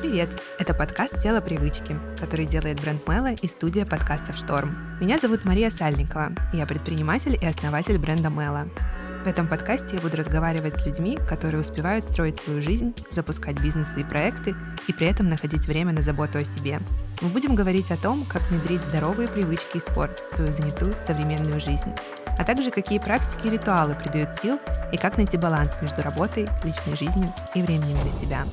Привет! Это подкаст «Тело привычки», который делает бренд Мэла и студия подкастов «Шторм». Меня зовут Мария Сальникова, я предприниматель и основатель бренда Мэла. В этом подкасте я буду разговаривать с людьми, которые успевают строить свою жизнь, запускать бизнесы и проекты, и при этом находить время на заботу о себе. Мы будем говорить о том, как внедрить здоровые привычки и спорт в свою занятую современную жизнь, а также какие практики и ритуалы придают сил и как найти баланс между работой, личной жизнью и временем для себя.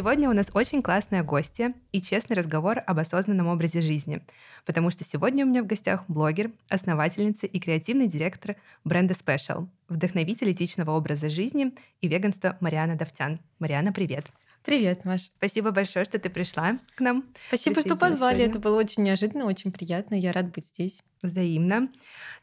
Сегодня у нас очень классная гостья и честный разговор об осознанном образе жизни, потому что сегодня у меня в гостях блогер, основательница и креативный директор бренда Special, вдохновитель этичного образа жизни и веганства Мариана Давтян. Мариана, привет! Привет, Маш. Спасибо большое, что ты пришла к нам. Спасибо, что позвали. Сегодня. Это было очень неожиданно, очень приятно. Я рад быть здесь. Взаимно.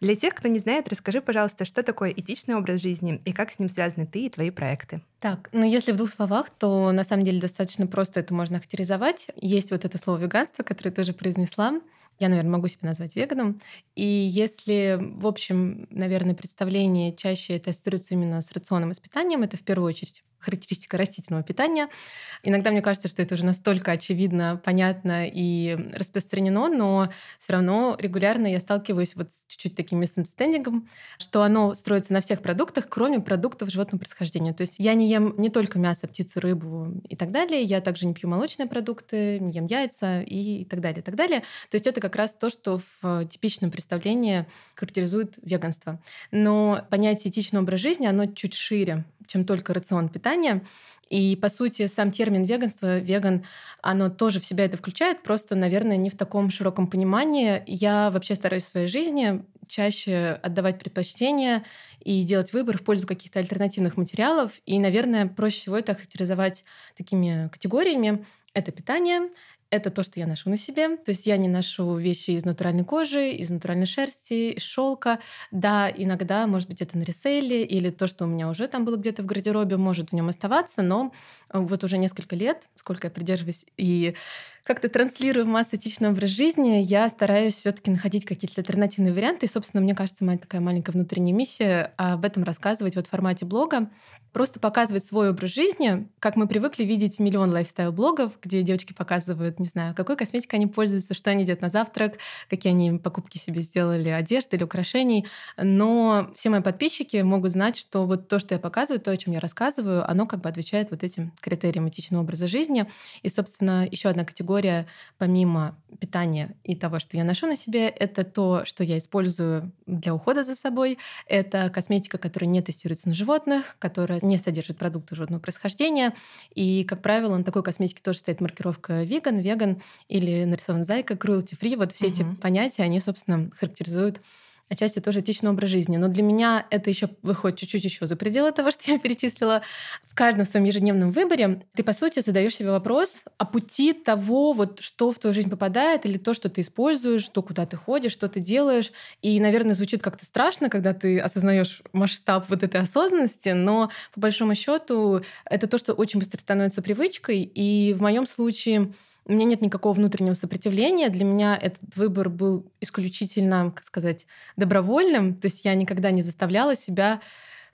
Для тех, кто не знает, расскажи, пожалуйста, что такое этичный образ жизни и как с ним связаны ты и твои проекты. Так, ну если в двух словах, то на самом деле достаточно просто это можно характеризовать. Есть вот это слово веганство, которое тоже произнесла. Я, наверное, могу себя назвать веганом. И если, в общем, наверное, представление чаще это ассоциируется именно с рационом и с питанием, это в первую очередь характеристика растительного питания. Иногда мне кажется, что это уже настолько очевидно, понятно и распространено, но все равно регулярно я сталкиваюсь вот с чуть-чуть таким миссандерстендингом, что оно строится на всех продуктах, кроме продуктов животного происхождения. То есть я не ем не только мясо, птицу, рыбу и так далее, я также не пью молочные продукты, не ем яйца и так далее, и так далее. То есть это как раз то, что в типичном представлении характеризует веганство. Но понятие этичного образа жизни, оно чуть шире чем только рацион питания. И, по сути, сам термин веганство, веган, оно тоже в себя это включает, просто, наверное, не в таком широком понимании. Я вообще стараюсь в своей жизни чаще отдавать предпочтение и делать выбор в пользу каких-то альтернативных материалов. И, наверное, проще всего это характеризовать такими категориями. Это питание, это то, что я ношу на себе. То есть я не ношу вещи из натуральной кожи, из натуральной шерсти, шелка. Да, иногда, может быть, это на реселе или то, что у меня уже там было где-то в гардеробе, может в нем оставаться, но вот уже несколько лет, сколько я придерживаюсь и как-то транслирую массу этичного образ жизни, я стараюсь все таки находить какие-то альтернативные варианты. И, собственно, мне кажется, моя такая маленькая внутренняя миссия об этом рассказывать вот в формате блога. Просто показывать свой образ жизни, как мы привыкли видеть миллион лайфстайл-блогов, где девочки показывают, не знаю, какой косметикой они пользуются, что они делают на завтрак, какие они покупки себе сделали, одежды или украшений. Но все мои подписчики могут знать, что вот то, что я показываю, то, о чем я рассказываю, оно как бы отвечает вот этим критериям этичного образа жизни. И, собственно, еще одна категория категория, помимо питания и того, что я ношу на себе, это то, что я использую для ухода за собой. Это косметика, которая не тестируется на животных, которая не содержит продукты животного происхождения. И, как правило, на такой косметике тоже стоит маркировка веган, веган или нарисован зайка, cruelty free. Вот все угу. эти понятия, они, собственно, характеризуют отчасти тоже этичный образ жизни. Но для меня это еще выходит чуть-чуть еще за пределы того, что я перечислила. В каждом своем ежедневном выборе ты, по сути, задаешь себе вопрос о пути того, вот, что в твою жизнь попадает, или то, что ты используешь, то, куда ты ходишь, что ты делаешь. И, наверное, звучит как-то страшно, когда ты осознаешь масштаб вот этой осознанности, но по большому счету это то, что очень быстро становится привычкой. И в моем случае у меня нет никакого внутреннего сопротивления. Для меня этот выбор был исключительно, как сказать, добровольным. То есть я никогда не заставляла себя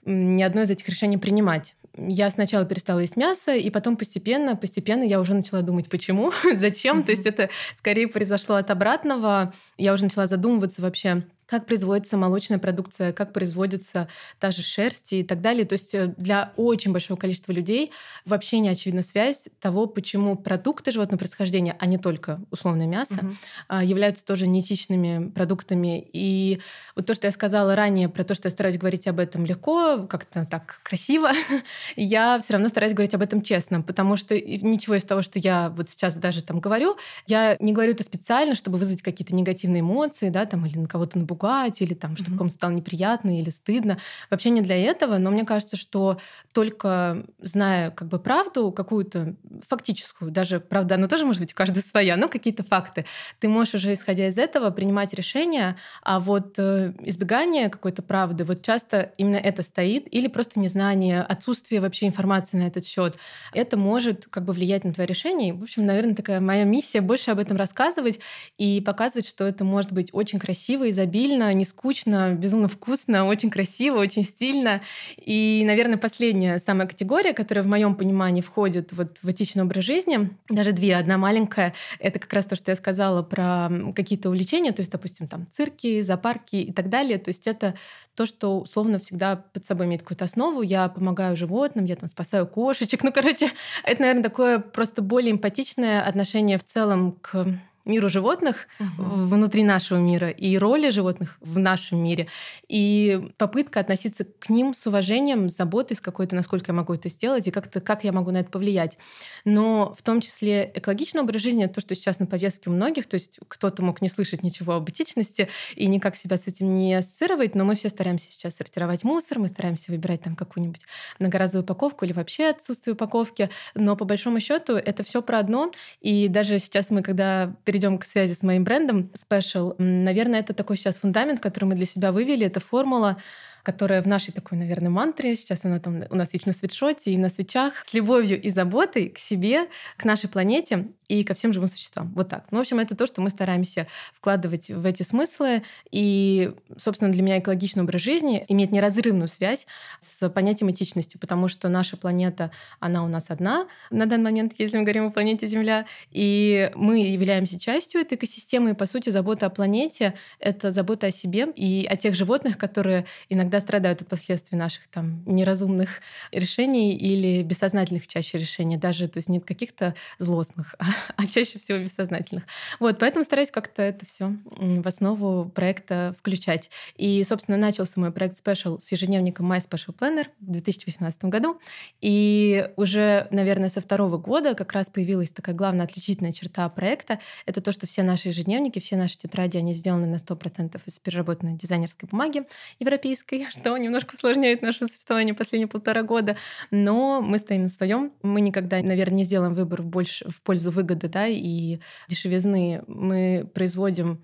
ни одно из этих решений принимать. Я сначала перестала есть мясо, и потом постепенно, постепенно я уже начала думать, почему, зачем. Mm-hmm. То есть это скорее произошло от обратного. Я уже начала задумываться вообще, как производится молочная продукция, как производится та же шерсть и так далее. То есть э, для очень большого количества людей вообще не очевидна связь того, почему продукты животного происхождения, а не только условное мясо, угу. являются тоже неэтичными продуктами. И вот то, что я сказала ранее про то, что я стараюсь говорить об этом легко, как-то так красиво, я все равно стараюсь говорить об этом честно, потому что ничего из того, что я вот сейчас даже там говорю, я не говорю это специально, чтобы вызвать какие-то негативные эмоции, да, там, или на кого-то напугать, напугать, или там, чтобы mm-hmm. кому-то стало неприятно или стыдно. Вообще не для этого, но мне кажется, что только зная как бы правду какую-то фактическую, даже правда, она тоже может быть у каждой своя, но какие-то факты, ты можешь уже исходя из этого принимать решения, а вот э, избегание какой-то правды, вот часто именно это стоит, или просто незнание, отсутствие вообще информации на этот счет, это может как бы влиять на твое решение. В общем, наверное, такая моя миссия больше об этом рассказывать и показывать, что это может быть очень красиво, изобильно, стабильно, не скучно, безумно вкусно, очень красиво, очень стильно. И, наверное, последняя самая категория, которая в моем понимании входит вот в этичный образ жизни, даже две, одна маленькая, это как раз то, что я сказала про какие-то увлечения, то есть, допустим, там цирки, зоопарки и так далее. То есть это то, что условно всегда под собой имеет какую-то основу. Я помогаю животным, я там спасаю кошечек. Ну, короче, это, наверное, такое просто более эмпатичное отношение в целом к миру животных угу. внутри нашего мира и роли животных в нашем мире. И попытка относиться к ним с уважением, с заботой, с какой-то, насколько я могу это сделать, и как-то как я могу на это повлиять. Но в том числе экологичный образ жизни, то, что сейчас на повестке у многих, то есть кто-то мог не слышать ничего об этичности и никак себя с этим не ассоциировать, но мы все стараемся сейчас сортировать мусор, мы стараемся выбирать там какую-нибудь многоразовую упаковку или вообще отсутствие упаковки. Но по большому счету это все про одно. И даже сейчас мы, когда перейдем к связи с моим брендом Special, наверное, это такой сейчас фундамент, который мы для себя вывели. Это формула которая в нашей такой, наверное, мантре, сейчас она там у нас есть на свитшоте и на свечах, с любовью и заботой к себе, к нашей планете и ко всем живым существам. Вот так. Ну, в общем, это то, что мы стараемся вкладывать в эти смыслы. И, собственно, для меня экологичный образ жизни имеет неразрывную связь с понятием этичности, потому что наша планета, она у нас одна на данный момент, если мы говорим о планете Земля, и мы являемся частью этой экосистемы, и, по сути, забота о планете — это забота о себе и о тех животных, которые иногда иногда страдают от последствий наших там неразумных решений или бессознательных чаще решений, даже, то есть нет каких-то злостных, а, а чаще всего бессознательных. Вот, поэтому стараюсь как-то это все в основу проекта включать. И, собственно, начался мой проект Special с ежедневником My Special Planner в 2018 году. И уже, наверное, со второго года как раз появилась такая главная отличительная черта проекта. Это то, что все наши ежедневники, все наши тетради, они сделаны на 100% из переработанной дизайнерской бумаги европейской, что немножко усложняет наше существование последние полтора года. Но мы стоим на своем. Мы никогда, наверное, не сделаем выбор больше в пользу выгоды да, и дешевизны. Мы производим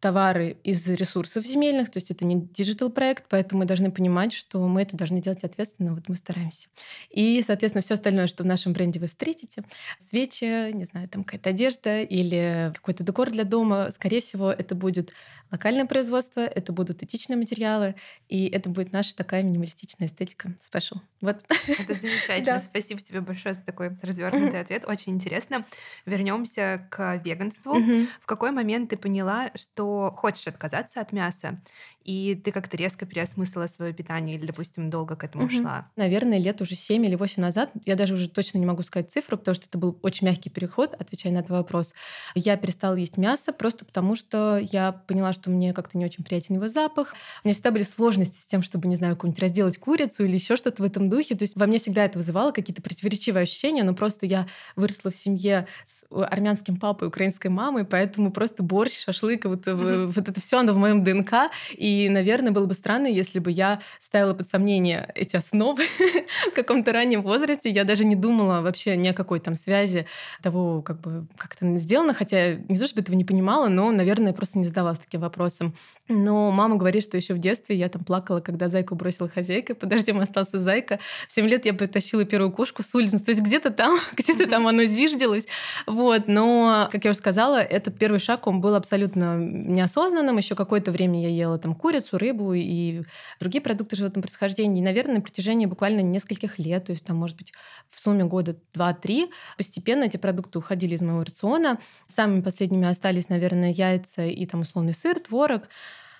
товары из ресурсов земельных, то есть это не digital проект, поэтому мы должны понимать, что мы это должны делать ответственно, вот мы стараемся. И, соответственно, все остальное, что в нашем бренде вы встретите, свечи, не знаю, там какая-то одежда или какой-то декор для дома, скорее всего, это будет локальное производство, это будут этичные материалы, и это будет наша такая минималистичная эстетика special. Вот. Это замечательно. Спасибо тебе большое за такой развернутый ответ. Очень интересно. Вернемся к веганству. В какой момент ты поняла, что хочешь отказаться от мяса? И ты как-то резко переосмыслила свое питание или, допустим, долго к этому угу. шла? Наверное, лет уже 7 или 8 назад, я даже уже точно не могу сказать цифру, потому что это был очень мягкий переход, отвечая на этот вопрос. Я перестала есть мясо просто потому, что я поняла, что мне как-то не очень приятен его запах. У меня всегда были сложности с тем, чтобы, не знаю, какую-нибудь разделать курицу или еще что-то в этом духе. То есть во мне всегда это вызывало какие-то противоречивые ощущения, но просто я выросла в семье с армянским папой, украинской мамой, поэтому просто борщ, шашлык, вот, вот это все, оно в моем ДНК. И и, наверное, было бы странно, если бы я ставила под сомнение эти основы в каком-то раннем возрасте. Я даже не думала вообще ни о какой там связи того, как бы как это сделано, хотя не то, чтобы этого не понимала, но, наверное, просто не задавалась таким вопросом. Но мама говорит, что еще в детстве я там плакала, когда зайку бросила хозяйка, под дождем остался зайка. В 7 лет я притащила первую кошку с улицы. То есть где-то там, где-то там оно зиждилось. Вот. Но, как я уже сказала, этот первый шаг, он был абсолютно неосознанным. Еще какое-то время я ела там курицу, рыбу и другие продукты животного происхождения. И, наверное, на протяжении буквально нескольких лет, то есть там, может быть, в сумме года 2-3, постепенно эти продукты уходили из моего рациона. Самыми последними остались, наверное, яйца и там условный сыр, творог.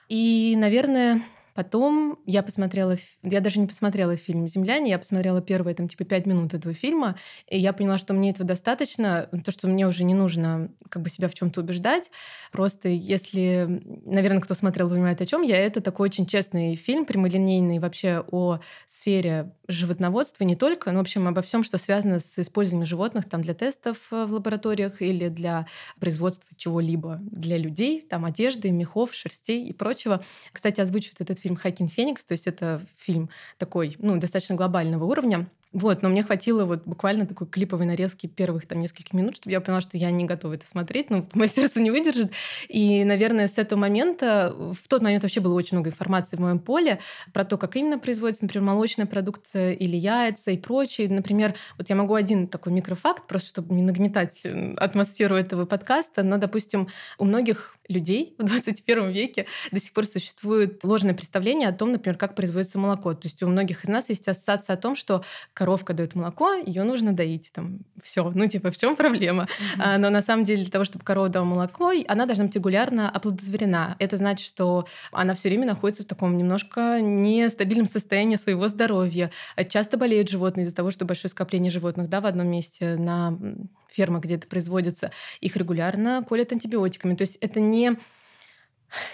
И, наверное, Потом я посмотрела, я даже не посмотрела фильм «Земляне», я посмотрела первые там типа пять минут этого фильма, и я поняла, что мне этого достаточно, то, что мне уже не нужно как бы себя в чем то убеждать. Просто если, наверное, кто смотрел, понимает о чем я, это такой очень честный фильм, прямолинейный вообще о сфере животноводства не только, но, в общем, обо всем, что связано с использованием животных там для тестов э, в лабораториях или для производства чего-либо для людей, там одежды, мехов, шерстей и прочего. Кстати, озвучивает этот фильм фильм «Хакин Феникс», то есть это фильм такой, ну, достаточно глобального уровня. Вот, но мне хватило вот буквально такой клиповой нарезки первых там нескольких минут, чтобы я поняла, что я не готова это смотреть, ну, мое сердце не выдержит. И, наверное, с этого момента, в тот момент вообще было очень много информации в моем поле про то, как именно производится, например, молочная продукция или яйца и прочее. Например, вот я могу один такой микрофакт, просто чтобы не нагнетать атмосферу этого подкаста, но, допустим, у многих людей в 21 веке до сих пор существует ложное представление о том, например, как производится молоко. То есть у многих из нас есть ассоциация о том, что коровка дает молоко, ее нужно доить. Там все, ну типа в чем проблема? Mm-hmm. А, но на самом деле для того, чтобы корова дала молоко, она должна быть регулярно оплодотворена. Это значит, что она все время находится в таком немножко нестабильном состоянии своего здоровья. Часто болеют животные из-за того, что большое скопление животных да, в одном месте на фермах, где это производится, их регулярно колят антибиотиками. То есть это не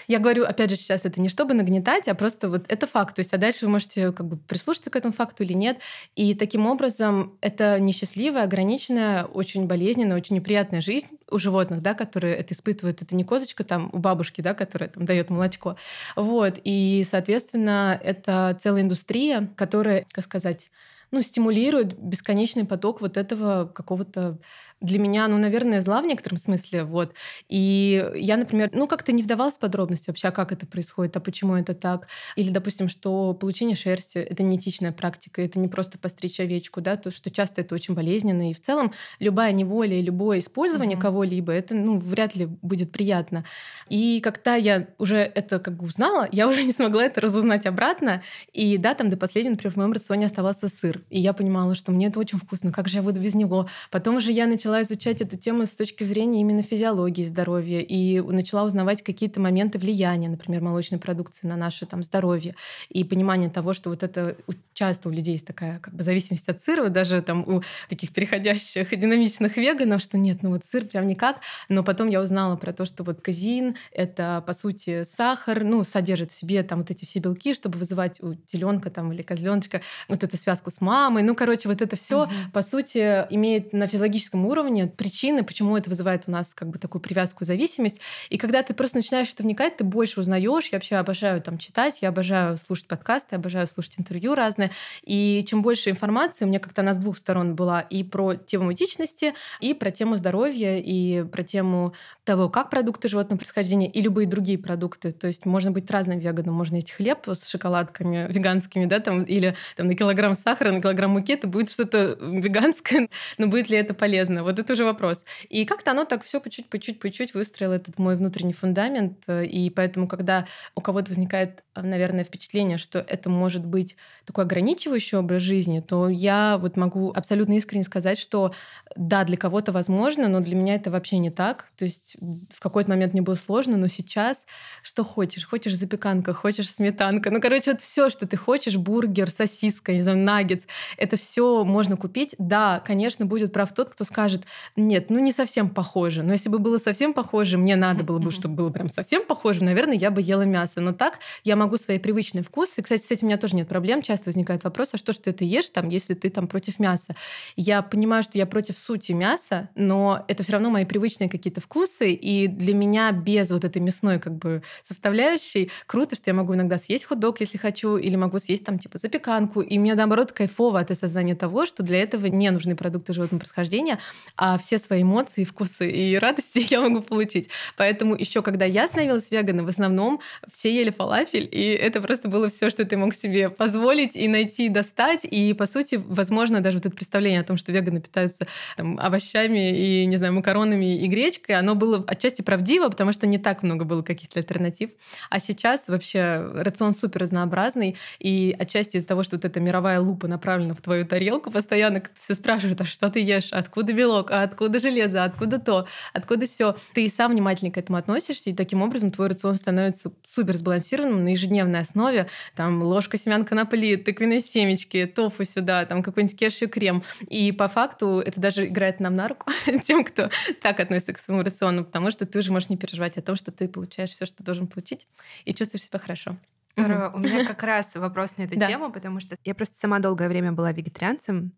я говорю, опять же, сейчас это не чтобы нагнетать, а просто вот это факт. То есть, а дальше вы можете как бы прислушаться к этому факту или нет. И таким образом это несчастливая, ограниченная, очень болезненная, очень неприятная жизнь у животных, да, которые это испытывают. Это не козочка там у бабушки, да, которая там дает молочко. Вот. И, соответственно, это целая индустрия, которая, как сказать, ну, стимулирует бесконечный поток вот этого какого-то для меня, ну, наверное, зла в некотором смысле, вот. И я, например, ну, как-то не вдавалась в подробности вообще, а как это происходит, а почему это так. Или, допустим, что получение шерсти — это не этичная практика, это не просто постричь овечку, да, то, что часто это очень болезненно. И в целом любая неволя любое использование mm-hmm. кого-либо, это, ну, вряд ли будет приятно. И когда я уже это как бы узнала, я уже не смогла это разузнать обратно. И да, там до последнего, например, в моем рационе оставался сыр. И я понимала, что мне это очень вкусно, как же я буду без него. Потом уже я начала начала изучать эту тему с точки зрения именно физиологии здоровья и начала узнавать какие-то моменты влияния, например, молочной продукции на наше там, здоровье и понимание того, что вот это часто у людей есть такая как бы зависимость от сыра, даже там у таких переходящих динамичных веганов, что нет, ну вот сыр прям никак. Но потом я узнала про то, что вот казин — это, по сути, сахар, ну, содержит в себе там вот эти все белки, чтобы вызывать у теленка там или козленочка вот эту связку с мамой. Ну, короче, вот это все, угу. по сути, имеет на физиологическом уровне уровне, причины, почему это вызывает у нас как бы такую привязку, зависимость. И когда ты просто начинаешь это вникать, ты больше узнаешь. Я вообще обожаю там читать, я обожаю слушать подкасты, обожаю слушать интервью разные. И чем больше информации, у меня как-то она с двух сторон была и про тему этичности, и про тему здоровья, и про тему того, как продукты животного происхождения и любые другие продукты. То есть можно быть разным веганом, можно есть хлеб с шоколадками веганскими, да, там, или там на килограмм сахара, на килограмм муки, это будет что-то веганское, но будет ли это полезно? Вот это уже вопрос. И как-то оно так все по чуть, по чуть, по чуть выстроило этот мой внутренний фундамент. И поэтому, когда у кого-то возникает, наверное, впечатление, что это может быть такой ограничивающий образ жизни, то я вот могу абсолютно искренне сказать, что да, для кого-то возможно, но для меня это вообще не так. То есть в какой-то момент мне было сложно, но сейчас что хочешь? Хочешь запеканка, хочешь сметанка. Ну, короче, вот все, что ты хочешь, бургер, сосиска, не знаю, наггетс, это все можно купить. Да, конечно, будет прав тот, кто скажет, нет, ну не совсем похоже. Но если бы было совсем похоже, мне надо было бы, чтобы было прям совсем похоже, наверное, я бы ела мясо. Но так я могу свои привычные вкусы. Кстати, с этим у меня тоже нет проблем. Часто возникает вопрос, а что ж ты это ешь, там, если ты там против мяса? Я понимаю, что я против сути мяса, но это все равно мои привычные какие-то вкусы, и для меня без вот этой мясной как бы составляющей круто, что я могу иногда съесть хот-дог, если хочу, или могу съесть там типа запеканку, и мне наоборот кайфово от осознания того, что для этого не нужны продукты животного происхождения, а все свои эмоции, вкусы и радости я могу получить. Поэтому еще когда я становилась веганом, в основном все ели фалафель, и это просто было все, что ты мог себе позволить и найти, достать. И, по сути, возможно, даже вот это представление о том, что веганы питаются там, овощами и, не знаю, макаронами и гречкой, оно было отчасти правдиво, потому что не так много было каких-то альтернатив. А сейчас вообще рацион супер разнообразный, и отчасти из-за того, что вот эта мировая лупа направлена в твою тарелку, постоянно все спрашивают, а что ты ешь, откуда белок, белок, а откуда железо, откуда то, откуда все. Ты сам внимательно к этому относишься, и таким образом твой рацион становится супер сбалансированным на ежедневной основе. Там ложка семян конопли, тыквенные семечки, тофу сюда, там какой-нибудь кешью крем. И по факту это даже играет нам на руку тем, кто так относится к своему рациону, потому что ты уже можешь не переживать о том, что ты получаешь все, что должен получить, и чувствуешь себя хорошо. Здорово. У меня как раз вопрос на эту тему, потому что я просто сама долгое время была вегетарианцем,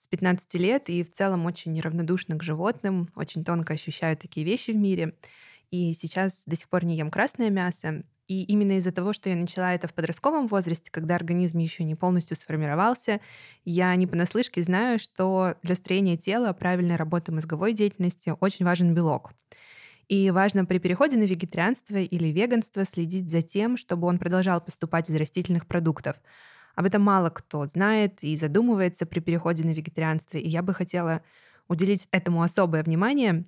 с 15 лет и в целом очень неравнодушна к животным, очень тонко ощущаю такие вещи в мире. И сейчас до сих пор не ем красное мясо. И именно из-за того, что я начала это в подростковом возрасте, когда организм еще не полностью сформировался, я не понаслышке знаю, что для строения тела, правильной работы мозговой деятельности очень важен белок. И важно при переходе на вегетарианство или веганство следить за тем, чтобы он продолжал поступать из растительных продуктов. Об этом мало кто знает и задумывается при переходе на вегетарианство, и я бы хотела уделить этому особое внимание.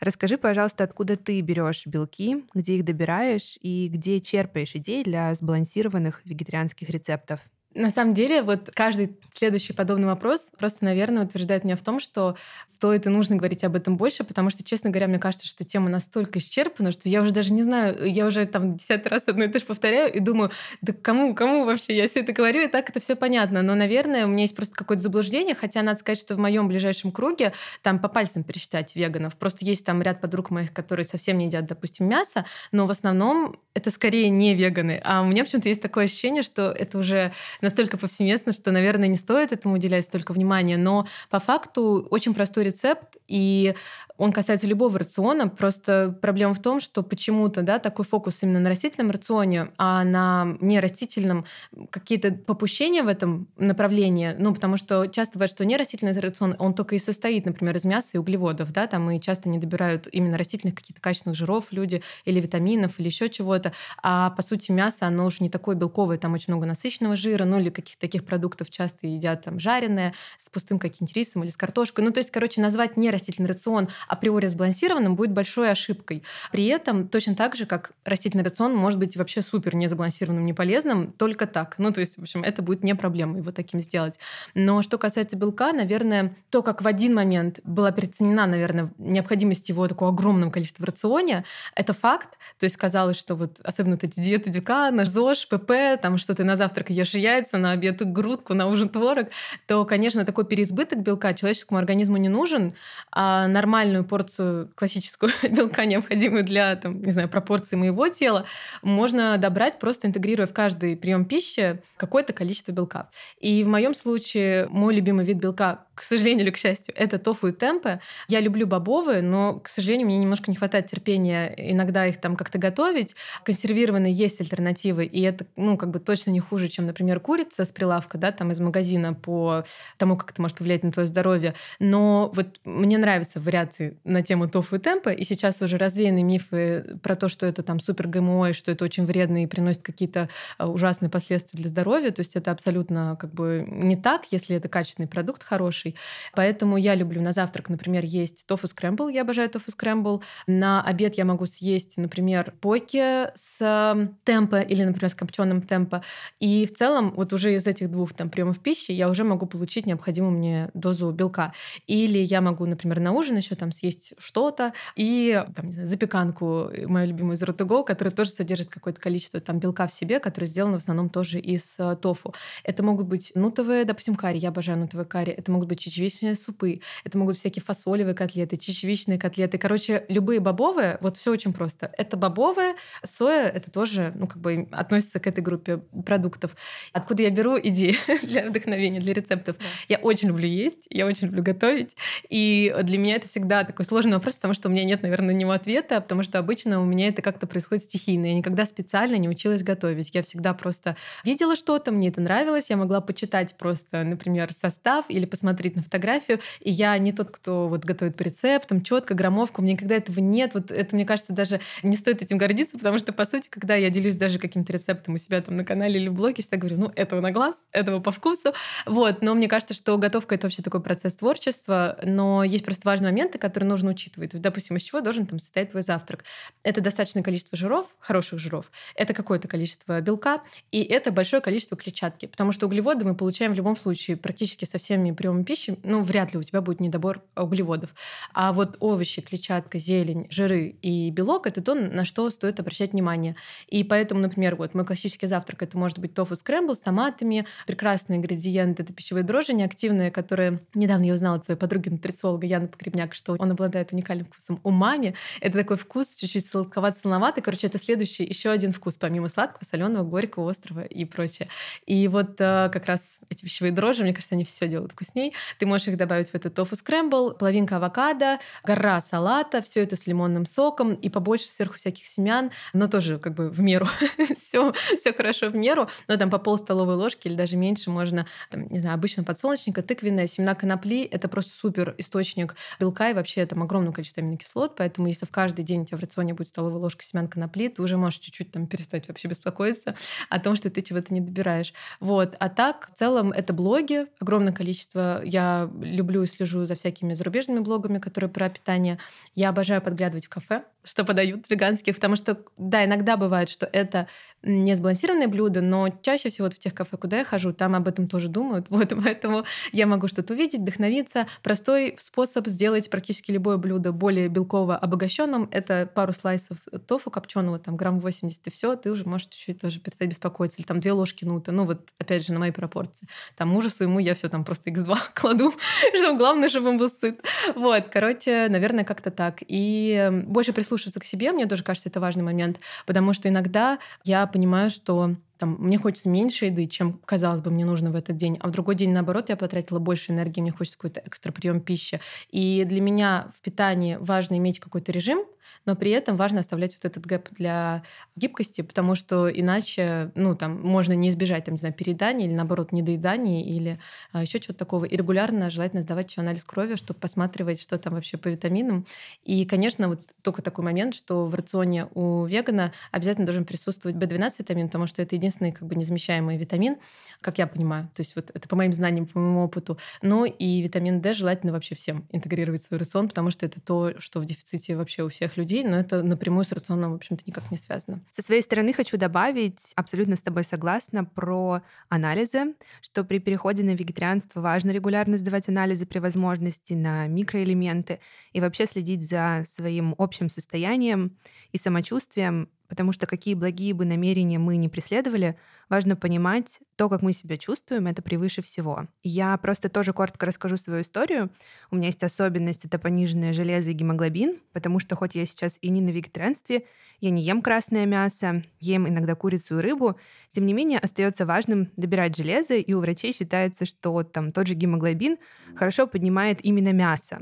Расскажи, пожалуйста, откуда ты берешь белки, где их добираешь и где черпаешь идеи для сбалансированных вегетарианских рецептов? На самом деле, вот каждый следующий подобный вопрос просто, наверное, утверждает меня в том, что стоит и нужно говорить об этом больше, потому что, честно говоря, мне кажется, что тема настолько исчерпана, что я уже даже не знаю, я уже там десятый раз одно и то же повторяю и думаю, да кому, кому вообще я все это говорю, и так это все понятно. Но, наверное, у меня есть просто какое-то заблуждение, хотя надо сказать, что в моем ближайшем круге там по пальцам пересчитать веганов. Просто есть там ряд подруг моих, которые совсем не едят, допустим, мясо, но в основном это скорее не веганы. А у меня почему-то есть такое ощущение, что это уже настолько повсеместно, что, наверное, не стоит этому уделять столько внимания. Но по факту очень простой рецепт, и он касается любого рациона. Просто проблема в том, что почему-то да, такой фокус именно на растительном рационе, а на нерастительном какие-то попущения в этом направлении. Ну, потому что часто бывает, что нерастительный рацион, он только и состоит, например, из мяса и углеводов. Да? Там и часто не добирают именно растительных каких-то качественных жиров люди или витаминов, или еще чего-то. А по сути мясо, оно уже не такое белковое, там очень много насыщенного жира, ну или каких-то таких продуктов часто едят там жареное с пустым каким-нибудь рисом или с картошкой. Ну, то есть, короче, назвать не растительный рацион априори сбалансированным будет большой ошибкой. При этом точно так же, как растительный рацион может быть вообще супер не сбалансированным, не полезным, только так. Ну, то есть, в общем, это будет не проблема его таким сделать. Но что касается белка, наверное, то, как в один момент была переоценена, наверное, необходимость его такого огромного количества в рационе, это факт. То есть казалось, что вот особенно вот эти диеты Дюкана, ЗОЖ, ПП, там что ты на завтрак ешь яйца, на обед грудку, на ужин творог, то, конечно, такой переизбыток белка человеческому организму не нужен, а нормальную порцию классическую белка, необходимую для, там, не знаю, пропорции моего тела, можно добрать, просто интегрируя в каждый прием пищи какое-то количество белка. И в моем случае мой любимый вид белка, к сожалению или к счастью, это тофу и темпе. Я люблю бобовые, но, к сожалению, мне немножко не хватает терпения иногда их там как-то готовить. Консервированные есть альтернативы, и это, ну, как бы точно не хуже, чем, например, курица с прилавка, да, там из магазина по тому, как это может повлиять на твое здоровье. Но вот мне нравятся вариации на тему тофу и темпа, и сейчас уже развеяны мифы про то, что это там супер ГМО, и что это очень вредно и приносит какие-то а, ужасные последствия для здоровья. То есть это абсолютно как бы не так, если это качественный продукт хороший. Поэтому я люблю на завтрак, например, есть тофу скрэмбл, я обожаю тофу скрэмбл. На обед я могу съесть, например, поки с темпа или, например, с копченым темпа. И в целом вот уже из этих двух там приемов пищи я уже могу получить необходимую мне дозу белка. Или я могу, например, на ужин еще там съесть что-то и там, не знаю, запеканку, э, мою любимую из Ротого, которая тоже содержит какое-то количество там белка в себе, которое сделано в основном тоже из э, тофу. Это могут быть нутовые, допустим, карри, я обожаю нутовые карри, это могут быть чечевичные супы, это могут всякие фасолевые котлеты, чечевичные котлеты. Короче, любые бобовые, вот все очень просто. Это бобовые, соя, это тоже, ну, как бы относится к этой группе продуктов. Откуда я беру идеи для вдохновения, для рецептов? Да. Я очень люблю есть, я очень люблю готовить, и для меня это всегда такой сложный вопрос, потому что у меня нет, наверное, на него ответа, потому что обычно у меня это как-то происходит стихийно. Я никогда специально не училась готовить. Я всегда просто видела что-то, мне это нравилось, я могла почитать просто, например, состав или посмотреть на фотографию, и я не тот, кто вот готовит по рецептам, четко, граммовку, мне никогда этого нет. Вот это, мне кажется, даже не стоит этим гордиться, потому что, по сути, когда я делюсь даже каким-то рецептом у себя там на канале или в блоге, всегда говорю, ну, этого на глаз, этого по вкусу. Вот. Но мне кажется, что готовка — это вообще такой процесс творчества, но есть просто важные моменты, которые нужно учитывать. Допустим, из чего должен там состоять твой завтрак? Это достаточное количество жиров, хороших жиров, это какое-то количество белка, и это большое количество клетчатки, потому что углеводы мы получаем в любом случае практически со всеми приемами пищи, ну, вряд ли у тебя будет недобор углеводов. А вот овощи, клетчатка, зелень, жиры и белок — это то, на что стоит обращать внимание. И поэтому, например, вот мой классический завтрак — это может быть тофу скрэмбл с томатами, прекрасный ингредиент — это пищевые дрожжи неактивные, которые... Недавно я узнала от своей подруги нутрициолога Яны Погребняк, что он обладает уникальным вкусом умами. Это такой вкус чуть-чуть сладковато-солоноватый. Короче, это следующий еще один вкус, помимо сладкого, соленого, горького, острого и прочее. И вот э, как раз эти пищевые дрожжи, мне кажется, они все делают вкусней. Ты можешь их добавить в этот тофу скрэмбл, половинка авокадо, гора салата, все это с лимонным соком и побольше сверху всяких семян, но тоже как бы в меру. все, все хорошо в меру, но там по пол столовой ложки или даже меньше можно, там, не знаю, обычно подсолнечника, тыквенная, семена конопли — это просто супер источник белка и вообще там огромное количество аминокислот, поэтому если в каждый день у тебя в рационе будет столовая ложка семян конопли, ты уже можешь чуть-чуть там перестать вообще беспокоиться о том, что ты чего-то не добираешь. Вот. А так, в целом, это блоги, огромное количество. Я люблю и слежу за всякими зарубежными блогами, которые про питание. Я обожаю подглядывать в кафе, что подают веганских, потому что, да, иногда бывает, что это не сбалансированное блюдо, но чаще всего вот в тех кафе, куда я хожу, там об этом тоже думают. Вот, поэтому я могу что-то увидеть, вдохновиться. Простой способ сделать практически любое блюдо более белково обогащенным — это пару слайсов тофу копченого, там грамм 80 и все, ты уже можешь чуть-чуть тоже перестать беспокоиться. Или там две ложки нута, ну вот опять же на мои пропорции. Там мужу своему я все там просто x2 кладу, чтобы главное, чтобы он был сыт. Вот, короче, наверное, как-то так. И больше прислушиваться к себе, мне тоже кажется, это важный момент, потому что иногда я понимаю, что там, мне хочется меньше еды, чем, казалось бы, мне нужно в этот день, а в другой день, наоборот, я потратила больше энергии, мне хочется какой-то экстра прием пищи. И для меня в питании важно иметь какой-то режим, но при этом важно оставлять вот этот гэп для гибкости, потому что иначе, ну, там, можно не избежать, там, не знаю, переедания или, наоборот, недоедания или а, еще чего-то такого. И регулярно желательно сдавать еще анализ крови, чтобы посматривать, что там вообще по витаминам. И, конечно, вот только такой момент, что в рационе у вегана обязательно должен присутствовать B12 витамин, потому что это единственный как бы незамещаемый витамин, как я понимаю. То есть вот это по моим знаниям, по моему опыту. Ну и витамин D желательно вообще всем интегрировать в свой рацион, потому что это то, что в дефиците вообще у всех людей, но это напрямую с рационом, в общем-то, никак не связано. Со своей стороны хочу добавить, абсолютно с тобой согласна, про анализы, что при переходе на вегетарианство важно регулярно сдавать анализы при возможности на микроэлементы и вообще следить за своим общим состоянием и самочувствием потому что какие благие бы намерения мы не преследовали, важно понимать, то, как мы себя чувствуем, это превыше всего. Я просто тоже коротко расскажу свою историю. У меня есть особенность — это пониженное железо и гемоглобин, потому что хоть я сейчас и не на вегетарианстве, я не ем красное мясо, ем иногда курицу и рыбу, тем не менее остается важным добирать железо, и у врачей считается, что там тот же гемоглобин хорошо поднимает именно мясо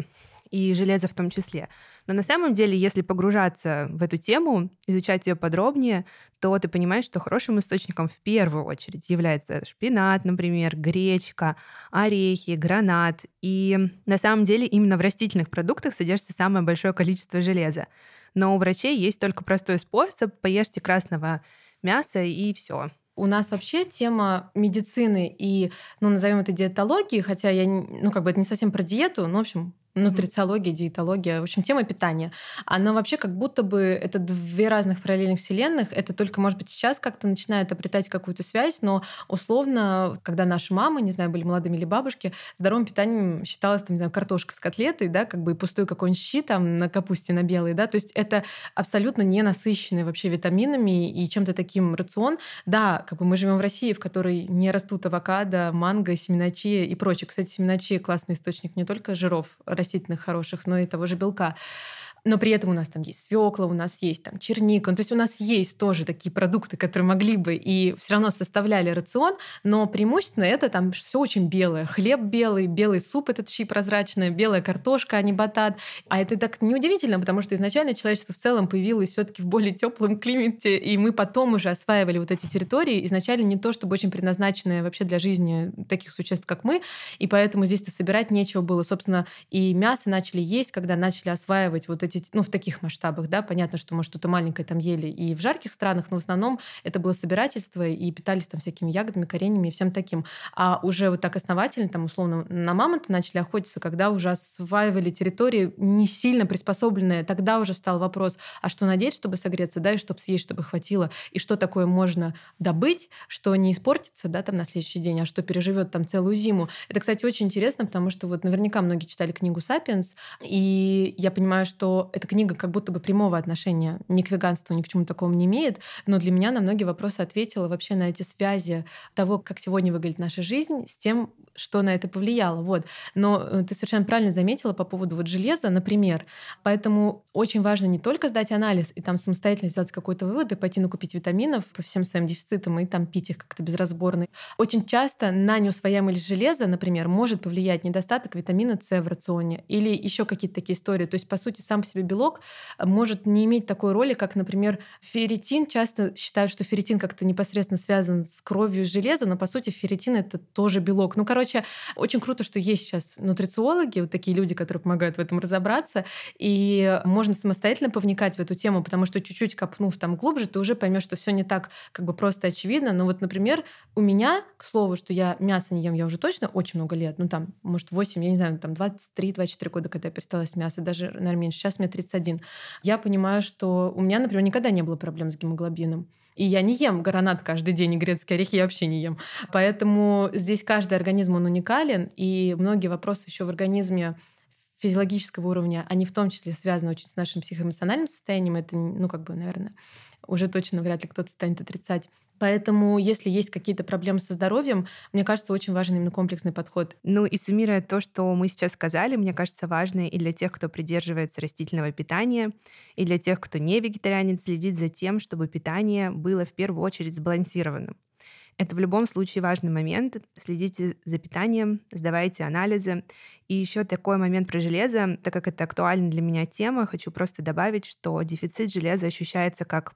и железо в том числе. Но на самом деле, если погружаться в эту тему, изучать ее подробнее, то ты понимаешь, что хорошим источником в первую очередь является шпинат, например, гречка, орехи, гранат. И на самом деле именно в растительных продуктах содержится самое большое количество железа. Но у врачей есть только простой способ: поешьте красного мяса и все. У нас вообще тема медицины и, ну, назовем это диетологией, хотя я, ну, как бы это не совсем про диету, но, в общем, нутрициология, диетология, в общем, тема питания. Она вообще как будто бы это две разных параллельных вселенных. Это только, может быть, сейчас как-то начинает обретать какую-то связь, но условно, когда наши мамы, не знаю, были молодыми или бабушки, здоровым питанием считалось, там, не знаю, картошка с котлетой, да, как бы и пустой какой-нибудь щи там на капусте на белой, да, то есть это абсолютно не насыщенный вообще витаминами и чем-то таким рацион. Да, как бы мы живем в России, в которой не растут авокадо, манго, семеначи и прочее. Кстати, семеначи классный источник не только жиров, растительных хороших, но и того же белка. Но при этом у нас там есть свекла, у нас есть там черника. Ну, то есть у нас есть тоже такие продукты, которые могли бы и все равно составляли рацион, но преимущественно это там все очень белое. Хлеб белый, белый суп этот щи прозрачный, белая картошка, а не батат. А это так неудивительно, потому что изначально человечество в целом появилось все-таки в более теплом климате, и мы потом уже осваивали вот эти территории, изначально не то чтобы очень предназначенные вообще для жизни таких существ, как мы, и поэтому здесь-то собирать нечего было. Собственно, и мясо начали есть, когда начали осваивать вот эти эти, ну, в таких масштабах, да, понятно, что мы что-то маленькое там ели и в жарких странах, но в основном это было собирательство и питались там всякими ягодами, кореньями и всем таким. А уже вот так основательно, там, условно, на мамонта начали охотиться, когда уже осваивали территории не сильно приспособленные, тогда уже встал вопрос, а что надеть, чтобы согреться, да, и чтобы съесть, чтобы хватило, и что такое можно добыть, что не испортится, да, там на следующий день, а что переживет там целую зиму. Это, кстати, очень интересно, потому что вот наверняка многие читали книгу «Сапиенс», и я понимаю, что эта книга как будто бы прямого отношения ни к веганству, ни к чему такому не имеет, но для меня на многие вопросы ответила вообще на эти связи того, как сегодня выглядит наша жизнь, с тем, что на это повлияло. Вот. Но э, ты совершенно правильно заметила по поводу вот железа, например. Поэтому очень важно не только сдать анализ и там самостоятельно сделать какой-то вывод и пойти накупить витаминов по всем своим дефицитам и там пить их как-то безразборно. Очень часто на неусвояемость железа, например, может повлиять недостаток витамина С в рационе или еще какие-то такие истории. То есть, по сути, сам по себе белок может не иметь такой роли, как, например, ферритин. Часто считают, что ферритин как-то непосредственно связан с кровью и железом, но по сути ферритин это тоже белок. Ну, короче, очень круто, что есть сейчас нутрициологи, вот такие люди, которые помогают в этом разобраться, и можно самостоятельно повникать в эту тему, потому что чуть-чуть копнув там глубже, ты уже поймешь, что все не так как бы просто очевидно. Но вот, например, у меня, к слову, что я мясо не ем, я уже точно очень много лет, ну там, может, 8, я не знаю, там 23-24 года, когда я перестала есть мясо, даже, наверное, меньше. Сейчас мне 31. Я понимаю, что у меня, например, никогда не было проблем с гемоглобином. И я не ем гранат каждый день, и грецкие орехи я вообще не ем. Поэтому здесь каждый организм, он уникален, и многие вопросы еще в организме физиологического уровня, они в том числе связаны очень с нашим психоэмоциональным состоянием. Это, ну, как бы, наверное, уже точно вряд ли кто-то станет отрицать. Поэтому, если есть какие-то проблемы со здоровьем, мне кажется, очень важен именно комплексный подход. Ну и суммируя то, что мы сейчас сказали, мне кажется, важно и для тех, кто придерживается растительного питания, и для тех, кто не вегетарианец, следить за тем, чтобы питание было в первую очередь сбалансированным. Это в любом случае важный момент. Следите за питанием, сдавайте анализы. И еще такой момент про железо, так как это актуальна для меня тема, хочу просто добавить, что дефицит железа ощущается как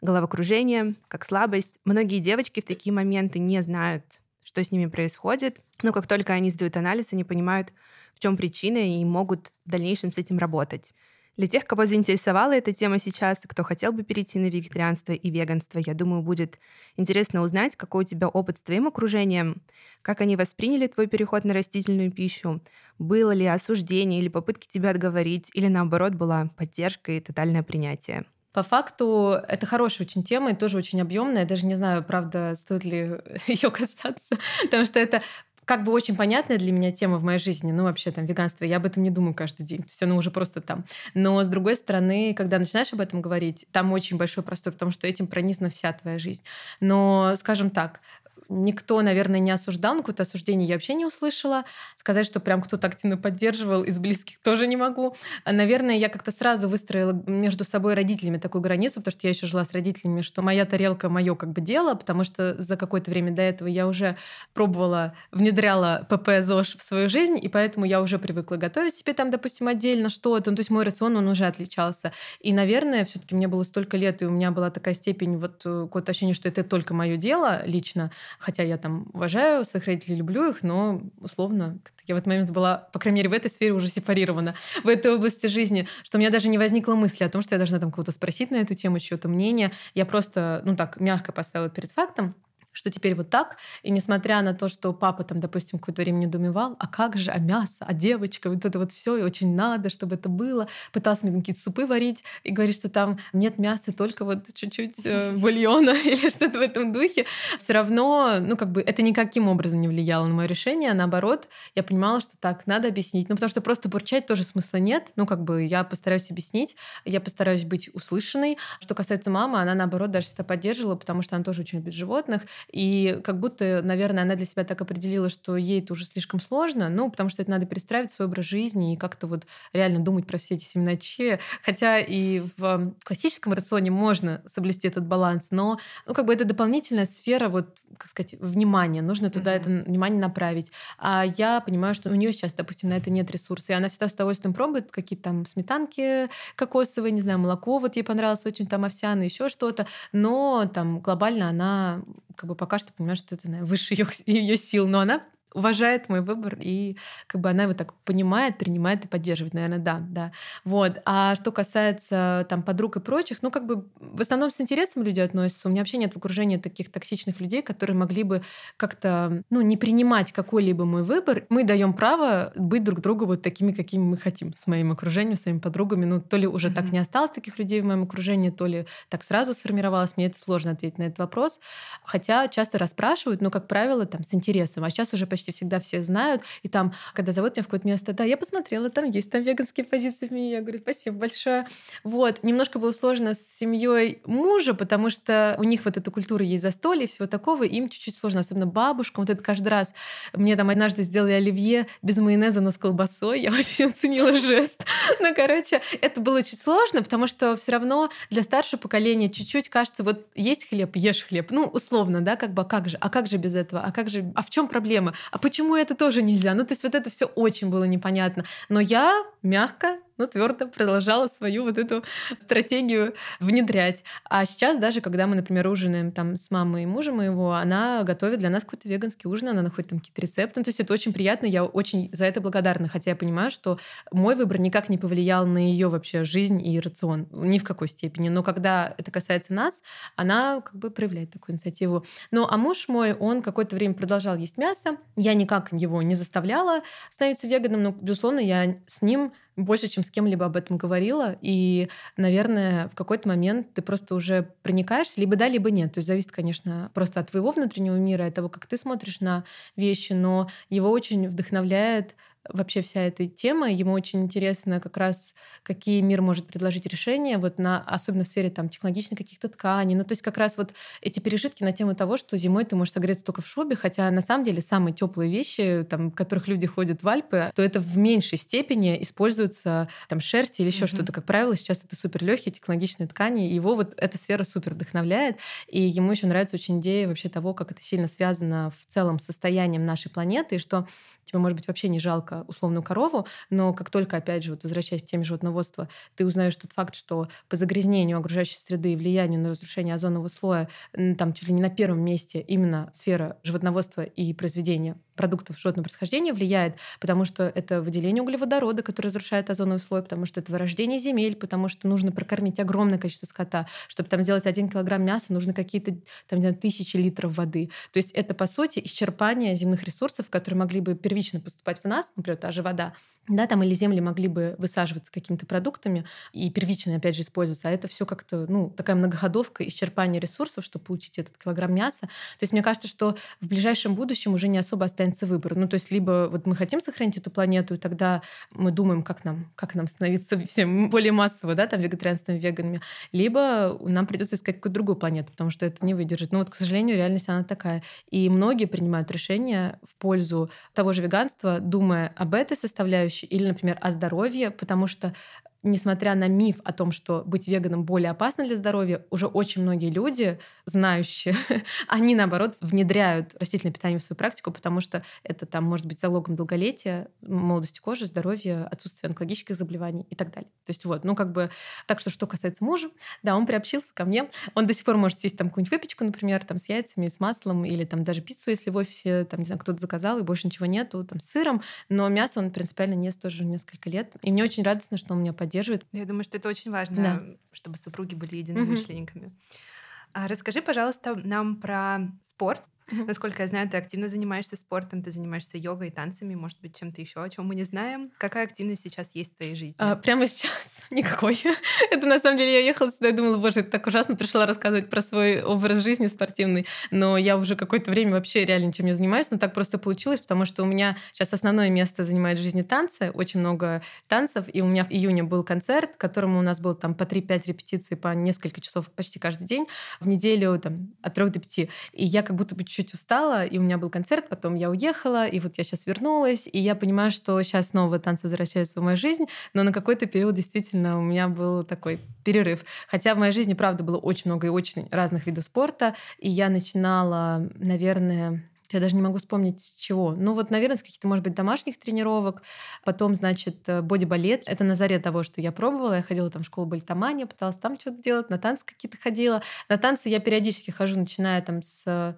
головокружение, как слабость. Многие девочки в такие моменты не знают, что с ними происходит, но как только они сдают анализ, они понимают, в чем причина и могут в дальнейшем с этим работать. Для тех, кого заинтересовала эта тема сейчас, кто хотел бы перейти на вегетарианство и веганство, я думаю, будет интересно узнать, какой у тебя опыт с твоим окружением, как они восприняли твой переход на растительную пищу, было ли осуждение или попытки тебя отговорить, или наоборот была поддержка и тотальное принятие. По факту это хорошая очень тема и тоже очень объемная. Я даже не знаю, правда, стоит ли ее касаться, потому что это как бы очень понятная для меня тема в моей жизни, ну вообще там веганство, я об этом не думаю каждый день, есть оно уже просто там. Но с другой стороны, когда начинаешь об этом говорить, там очень большой простор, потому что этим пронизана вся твоя жизнь. Но, скажем так, никто, наверное, не осуждал, но какое-то осуждение я вообще не услышала. Сказать, что прям кто-то активно поддерживал из близких тоже не могу. А, наверное, я как-то сразу выстроила между собой и родителями такую границу, потому что я еще жила с родителями, что моя тарелка мое как бы дело, потому что за какое-то время до этого я уже пробовала, внедряла ПП ЗОЖ в свою жизнь, и поэтому я уже привыкла готовить себе там, допустим, отдельно что-то. Ну, то есть мой рацион, он уже отличался. И, наверное, все таки мне было столько лет, и у меня была такая степень вот э, какое-то ощущение, что это только мое дело лично, Хотя я там уважаю своих родителей, люблю их, но условно я в этот момент была, по крайней мере, в этой сфере уже сепарирована, в этой области жизни, что у меня даже не возникло мысли о том, что я должна там кого-то спросить на эту тему, чье-то мнение. Я просто, ну так, мягко поставила перед фактом, что теперь вот так. И несмотря на то, что папа там, допустим, какое-то время недоумевал, а как же, а мясо, а девочка, вот это вот все, и очень надо, чтобы это было. Пытался мне какие-то супы варить и говорит, что там нет мяса, только вот чуть-чуть э, бульона или что-то в этом духе. Все равно, ну как бы это никаким образом не влияло на мое решение. Наоборот, я понимала, что так, надо объяснить. Ну потому что просто бурчать тоже смысла нет. Ну как бы я постараюсь объяснить, я постараюсь быть услышанной. Что касается мамы, она наоборот даже всегда поддерживала, потому что она тоже очень любит животных. И как будто, наверное, она для себя так определила, что ей это уже слишком сложно, ну, потому что это надо перестраивать свой образ жизни и как-то вот реально думать про все эти семена чия. Хотя и в классическом рационе можно соблюсти этот баланс, но, ну, как бы это дополнительная сфера, вот, как сказать, внимания. Нужно туда mm-hmm. это внимание направить. А я понимаю, что у нее сейчас, допустим, на это нет ресурса, и она всегда с удовольствием пробует какие-то там сметанки кокосовые, не знаю, молоко, вот ей понравилось очень там овсяное, еще что-то, но там глобально она как бы пока что понимаю, что это наверное, выше ее, ее сил, но она уважает мой выбор, и как бы она его так понимает, принимает и поддерживает, наверное, да, да. Вот. А что касается там подруг и прочих, ну, как бы в основном с интересом люди относятся. У меня вообще нет в окружении таких токсичных людей, которые могли бы как-то, ну, не принимать какой-либо мой выбор. Мы даем право быть друг другу вот такими, какими мы хотим с моим окружением, с своими подругами. Ну, то ли уже mm-hmm. так не осталось таких людей в моем окружении, то ли так сразу сформировалось. Мне это сложно ответить на этот вопрос. Хотя часто расспрашивают, но, как правило, там с интересом. А сейчас уже почти почти всегда все знают. И там, когда зовут меня в какое-то место, да, я посмотрела, там есть там веганские позиции в меню. Я говорю, спасибо большое. Вот. Немножко было сложно с семьей мужа, потому что у них вот эта культура есть застолье и всего такого. Им чуть-чуть сложно, особенно бабушкам. Вот это каждый раз. Мне там однажды сделали оливье без майонеза, но с колбасой. Я очень оценила жест. Ну, короче, это было очень сложно, потому что все равно для старшего поколения чуть-чуть кажется, вот есть хлеб, ешь хлеб. Ну, условно, да, как бы, а как же? А как же без этого? А как же? А в чем проблема? А почему это тоже нельзя? Ну, то есть вот это все очень было непонятно. Но я мягко но твердо продолжала свою вот эту стратегию внедрять. А сейчас даже, когда мы, например, ужинаем там с мамой и мужем моего, она готовит для нас какой-то веганский ужин, она находит там какие-то рецепты. Ну, то есть это очень приятно, я очень за это благодарна, хотя я понимаю, что мой выбор никак не повлиял на ее вообще жизнь и рацион, ни в какой степени. Но когда это касается нас, она как бы проявляет такую инициативу. Ну, а муж мой, он какое-то время продолжал есть мясо, я никак его не заставляла становиться веганом, но, безусловно, я с ним больше, чем с кем-либо об этом говорила. И, наверное, в какой-то момент ты просто уже проникаешься, либо да, либо нет. То есть зависит, конечно, просто от твоего внутреннего мира, от того, как ты смотришь на вещи, но его очень вдохновляет вообще вся эта тема. Ему очень интересно как раз, какие мир может предложить решения, вот на, особенно в сфере там, технологичных каких-то тканей. Ну, то есть как раз вот эти пережитки на тему того, что зимой ты можешь согреться только в шубе, хотя на самом деле самые теплые вещи, там, в которых люди ходят в Альпы, то это в меньшей степени используются там шерсти или еще mm-hmm. что-то. Как правило, сейчас это супер легкие технологичные ткани. Его вот эта сфера супер вдохновляет. И ему еще нравится очень идея вообще того, как это сильно связано в целом с состоянием нашей планеты, и что тебе, может быть, вообще не жалко условную корову, но как только, опять же, вот возвращаясь к теме животноводства, ты узнаешь тот факт, что по загрязнению окружающей среды и влиянию на разрушение озонового слоя там чуть ли не на первом месте именно сфера животноводства и произведения продуктов животного происхождения влияет, потому что это выделение углеводорода, который разрушает озоновый слой, потому что это вырождение земель, потому что нужно прокормить огромное количество скота. Чтобы там сделать один килограмм мяса, нужно какие-то там, тысячи литров воды. То есть это, по сути, исчерпание земных ресурсов, которые могли бы первично поступать в нас, например, та же вода, да, там или земли могли бы высаживаться какими-то продуктами и первично, опять же, использоваться. А это все как-то, ну, такая многоходовка, исчерпание ресурсов, чтобы получить этот килограмм мяса. То есть мне кажется, что в ближайшем будущем уже не особо останется выбор. Ну, то есть либо вот мы хотим сохранить эту планету, и тогда мы думаем, как нам, как нам становиться всем более массово, да, там, вегетарианством, веганами, либо нам придется искать какую-то другую планету, потому что это не выдержит. Но вот, к сожалению, реальность она такая. И многие принимают решения в пользу того же веганства, думая об этой составляющей, помощи или, например, о здоровье, потому что несмотря на миф о том, что быть веганом более опасно для здоровья, уже очень многие люди, знающие, они, наоборот, внедряют растительное питание в свою практику, потому что это там может быть залогом долголетия, молодости кожи, здоровья, отсутствия онкологических заболеваний и так далее. То есть вот, ну как бы, так что что касается мужа, да, он приобщился ко мне, он до сих пор может съесть там какую-нибудь выпечку, например, там с яйцами, с маслом, или там даже пиццу, если в офисе, там, не знаю, кто-то заказал, и больше ничего нету, там, с сыром, но мясо он принципиально не ест тоже несколько лет. И мне очень радостно, что он меня поддерживает поддерживает. Я думаю, что это очень важно, да. чтобы супруги были единомышленниками. Угу. А расскажи, пожалуйста, нам про спорт. Насколько я знаю, ты активно занимаешься спортом, ты занимаешься йогой, танцами, может быть, чем-то еще, о чем мы не знаем. Какая активность сейчас есть в твоей жизни? А, прямо сейчас никакой. это на самом деле я ехала сюда и думала, боже, это так ужасно, пришла рассказывать про свой образ жизни спортивный, но я уже какое-то время вообще реально чем я занимаюсь, но так просто получилось, потому что у меня сейчас основное место занимает в жизни танцы, очень много танцев, и у меня в июне был концерт, которому у нас было там по 3-5 репетиций по несколько часов почти каждый день, в неделю там от 3 до 5. И я как будто бы чуть устала, и у меня был концерт, потом я уехала, и вот я сейчас вернулась, и я понимаю, что сейчас снова танцы возвращаются в мою жизнь, но на какой-то период действительно у меня был такой перерыв. Хотя в моей жизни, правда, было очень много и очень разных видов спорта, и я начинала, наверное, я даже не могу вспомнить с чего. Ну вот, наверное, с каких-то, может быть, домашних тренировок. Потом, значит, э, боди-балет. Это на заре того, что я пробовала. Я ходила там в школу бальтомания, пыталась там что-то делать, на танцы какие-то ходила. На танцы я периодически хожу, начиная там с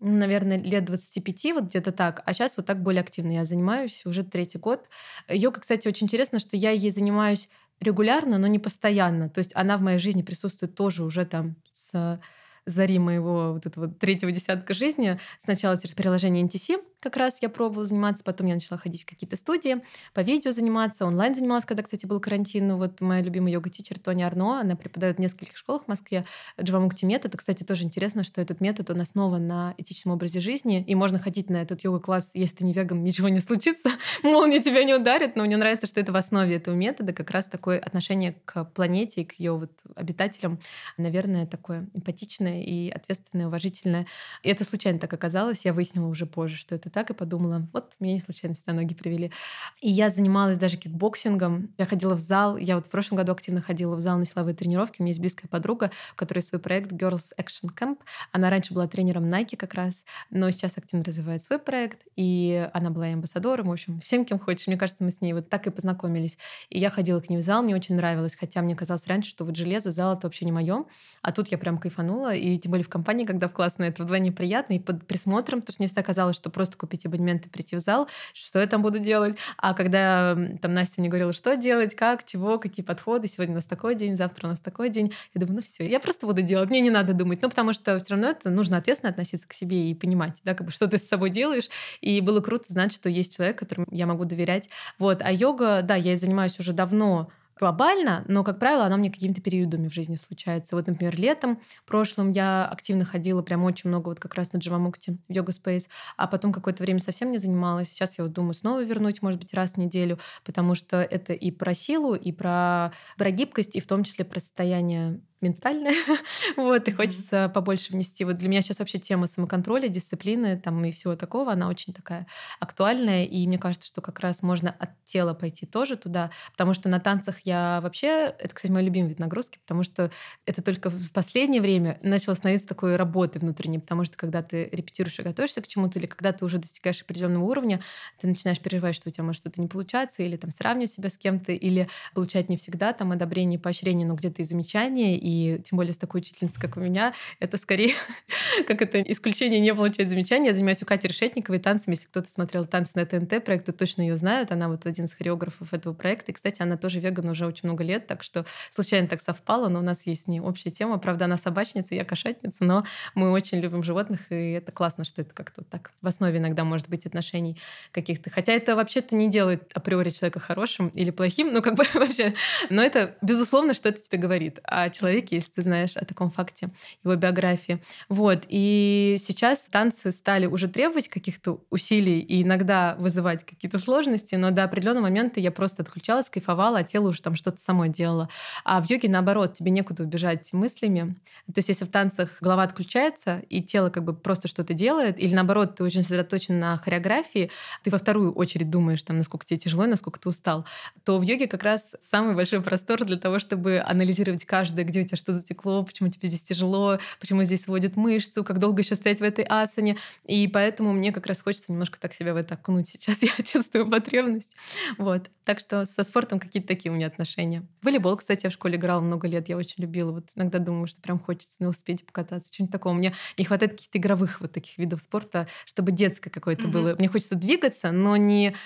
наверное, лет 25, вот где-то так. А сейчас вот так более активно я занимаюсь уже третий год. Йога, кстати, очень интересно, что я ей занимаюсь регулярно, но не постоянно. То есть она в моей жизни присутствует тоже уже там с зари моего вот этого третьего десятка жизни. Сначала через приложение NTC, как раз я пробовала заниматься, потом я начала ходить в какие-то студии, по видео заниматься, онлайн занималась, когда, кстати, был карантин. Вот моя любимая йога-тичер Тони Арно, она преподает в нескольких школах в Москве Джавамукти метод. Это, кстати, тоже интересно, что этот метод, он основан на этичном образе жизни, и можно ходить на этот йога-класс, если ты не веган, ничего не случится, молния тебя не ударит, но мне нравится, что это в основе этого метода как раз такое отношение к планете и к ее вот обитателям, наверное, такое эмпатичное и ответственное, уважительное. И это случайно так оказалось, я выяснила уже позже, что это как-то так и подумала, вот меня не случайно сюда ноги привели. И я занималась даже кикбоксингом. Я ходила в зал. Я вот в прошлом году активно ходила в зал на силовые тренировки. У меня есть близкая подруга, у которой свой проект Girls Action Camp. Она раньше была тренером Nike как раз, но сейчас активно развивает свой проект. И она была и амбассадором, в общем, всем, кем хочешь. Мне кажется, мы с ней вот так и познакомились. И я ходила к ней в зал, мне очень нравилось, хотя мне казалось раньше, что вот железо, зал — это вообще не мое. А тут я прям кайфанула, и тем более в компании, когда в классной, это вдвойне приятно, и под присмотром, потому что мне всегда казалось, что просто купить абонемент и прийти в зал, что я там буду делать. А когда там Настя мне говорила, что делать, как, чего, какие подходы, сегодня у нас такой день, завтра у нас такой день, я думаю, ну все, я просто буду делать, мне не надо думать. Ну, потому что все равно это нужно ответственно относиться к себе и понимать, да, как бы, что ты с собой делаешь. И было круто знать, что есть человек, которому я могу доверять. Вот. А йога, да, я занимаюсь уже давно, глобально, но, как правило, она мне какими-то периодами в жизни случается. Вот, например, летом прошлым я активно ходила прям очень много вот как раз на Джавамукте в йога спейс, а потом какое-то время совсем не занималась. Сейчас я вот думаю снова вернуть, может быть, раз в неделю, потому что это и про силу, и про, про гибкость, и в том числе про состояние ментальное, вот, и хочется побольше внести. Вот для меня сейчас вообще тема самоконтроля, дисциплины там и всего такого, она очень такая актуальная, и мне кажется, что как раз можно от тела пойти тоже туда, потому что на танцах я вообще, это, кстати, мой любимый вид нагрузки, потому что это только в последнее время начало становиться такой работой внутренней, потому что когда ты репетируешь и готовишься к чему-то, или когда ты уже достигаешь определенного уровня, ты начинаешь переживать, что у тебя может что-то не получаться, или там сравнивать себя с кем-то, или получать не всегда там одобрение, поощрение, но где-то и замечания, и тем более с такой учительницей, как у меня, это скорее как это исключение не получать замечания. Я занимаюсь у Кати Решетниковой танцами. Если кто-то смотрел танцы на ТНТ проект, то точно ее знают. Она вот один из хореографов этого проекта. И, кстати, она тоже веган уже очень много лет, так что случайно так совпало, но у нас есть с ней общая тема. Правда, она собачница, я кошатница, но мы очень любим животных, и это классно, что это как-то так в основе иногда может быть отношений каких-то. Хотя это вообще-то не делает априори человека хорошим или плохим, ну как бы вообще. Но это безусловно что-то тебе говорит о человеке, человеке, если ты знаешь о таком факте, его биографии. Вот. И сейчас танцы стали уже требовать каких-то усилий и иногда вызывать какие-то сложности, но до определенного момента я просто отключалась, кайфовала, а тело уже там что-то само делало. А в йоге, наоборот, тебе некуда убежать мыслями. То есть если в танцах голова отключается, и тело как бы просто что-то делает, или наоборот, ты очень сосредоточен на хореографии, ты во вторую очередь думаешь, там, насколько тебе тяжело, насколько ты устал, то в йоге как раз самый большой простор для того, чтобы анализировать каждое, где у тебя что затекло, почему тебе здесь тяжело, почему здесь сводит мышцу, как долго еще стоять в этой асане. И поэтому мне как раз хочется немножко так себя в это окунуть. Сейчас я чувствую потребность. Вот. Так что со спортом какие-то такие у меня отношения. волейбол, кстати, я в школе играла много лет, я очень любила. Вот иногда думаю, что прям хочется на велосипеде покататься, что-нибудь такого. Мне не хватает каких-то игровых вот таких видов спорта, чтобы детское какое-то mm-hmm. было. Мне хочется двигаться, но не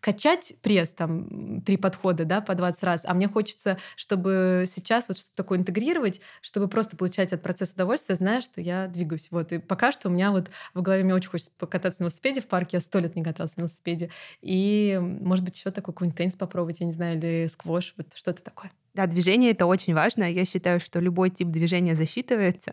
качать пресс, там, три подхода, да, по 20 раз, а мне хочется, чтобы сейчас вот что-то такое интегрировать, интегрировать, чтобы просто получать от процесса удовольствие, зная, что я двигаюсь. Вот. И пока что у меня вот в голове мне очень хочется покататься на велосипеде в парке. Я сто лет не каталась на велосипеде. И, может быть, еще такой какой-нибудь теннис попробовать, я не знаю, или сквош, вот что-то такое. Да, движение — это очень важно. Я считаю, что любой тип движения засчитывается.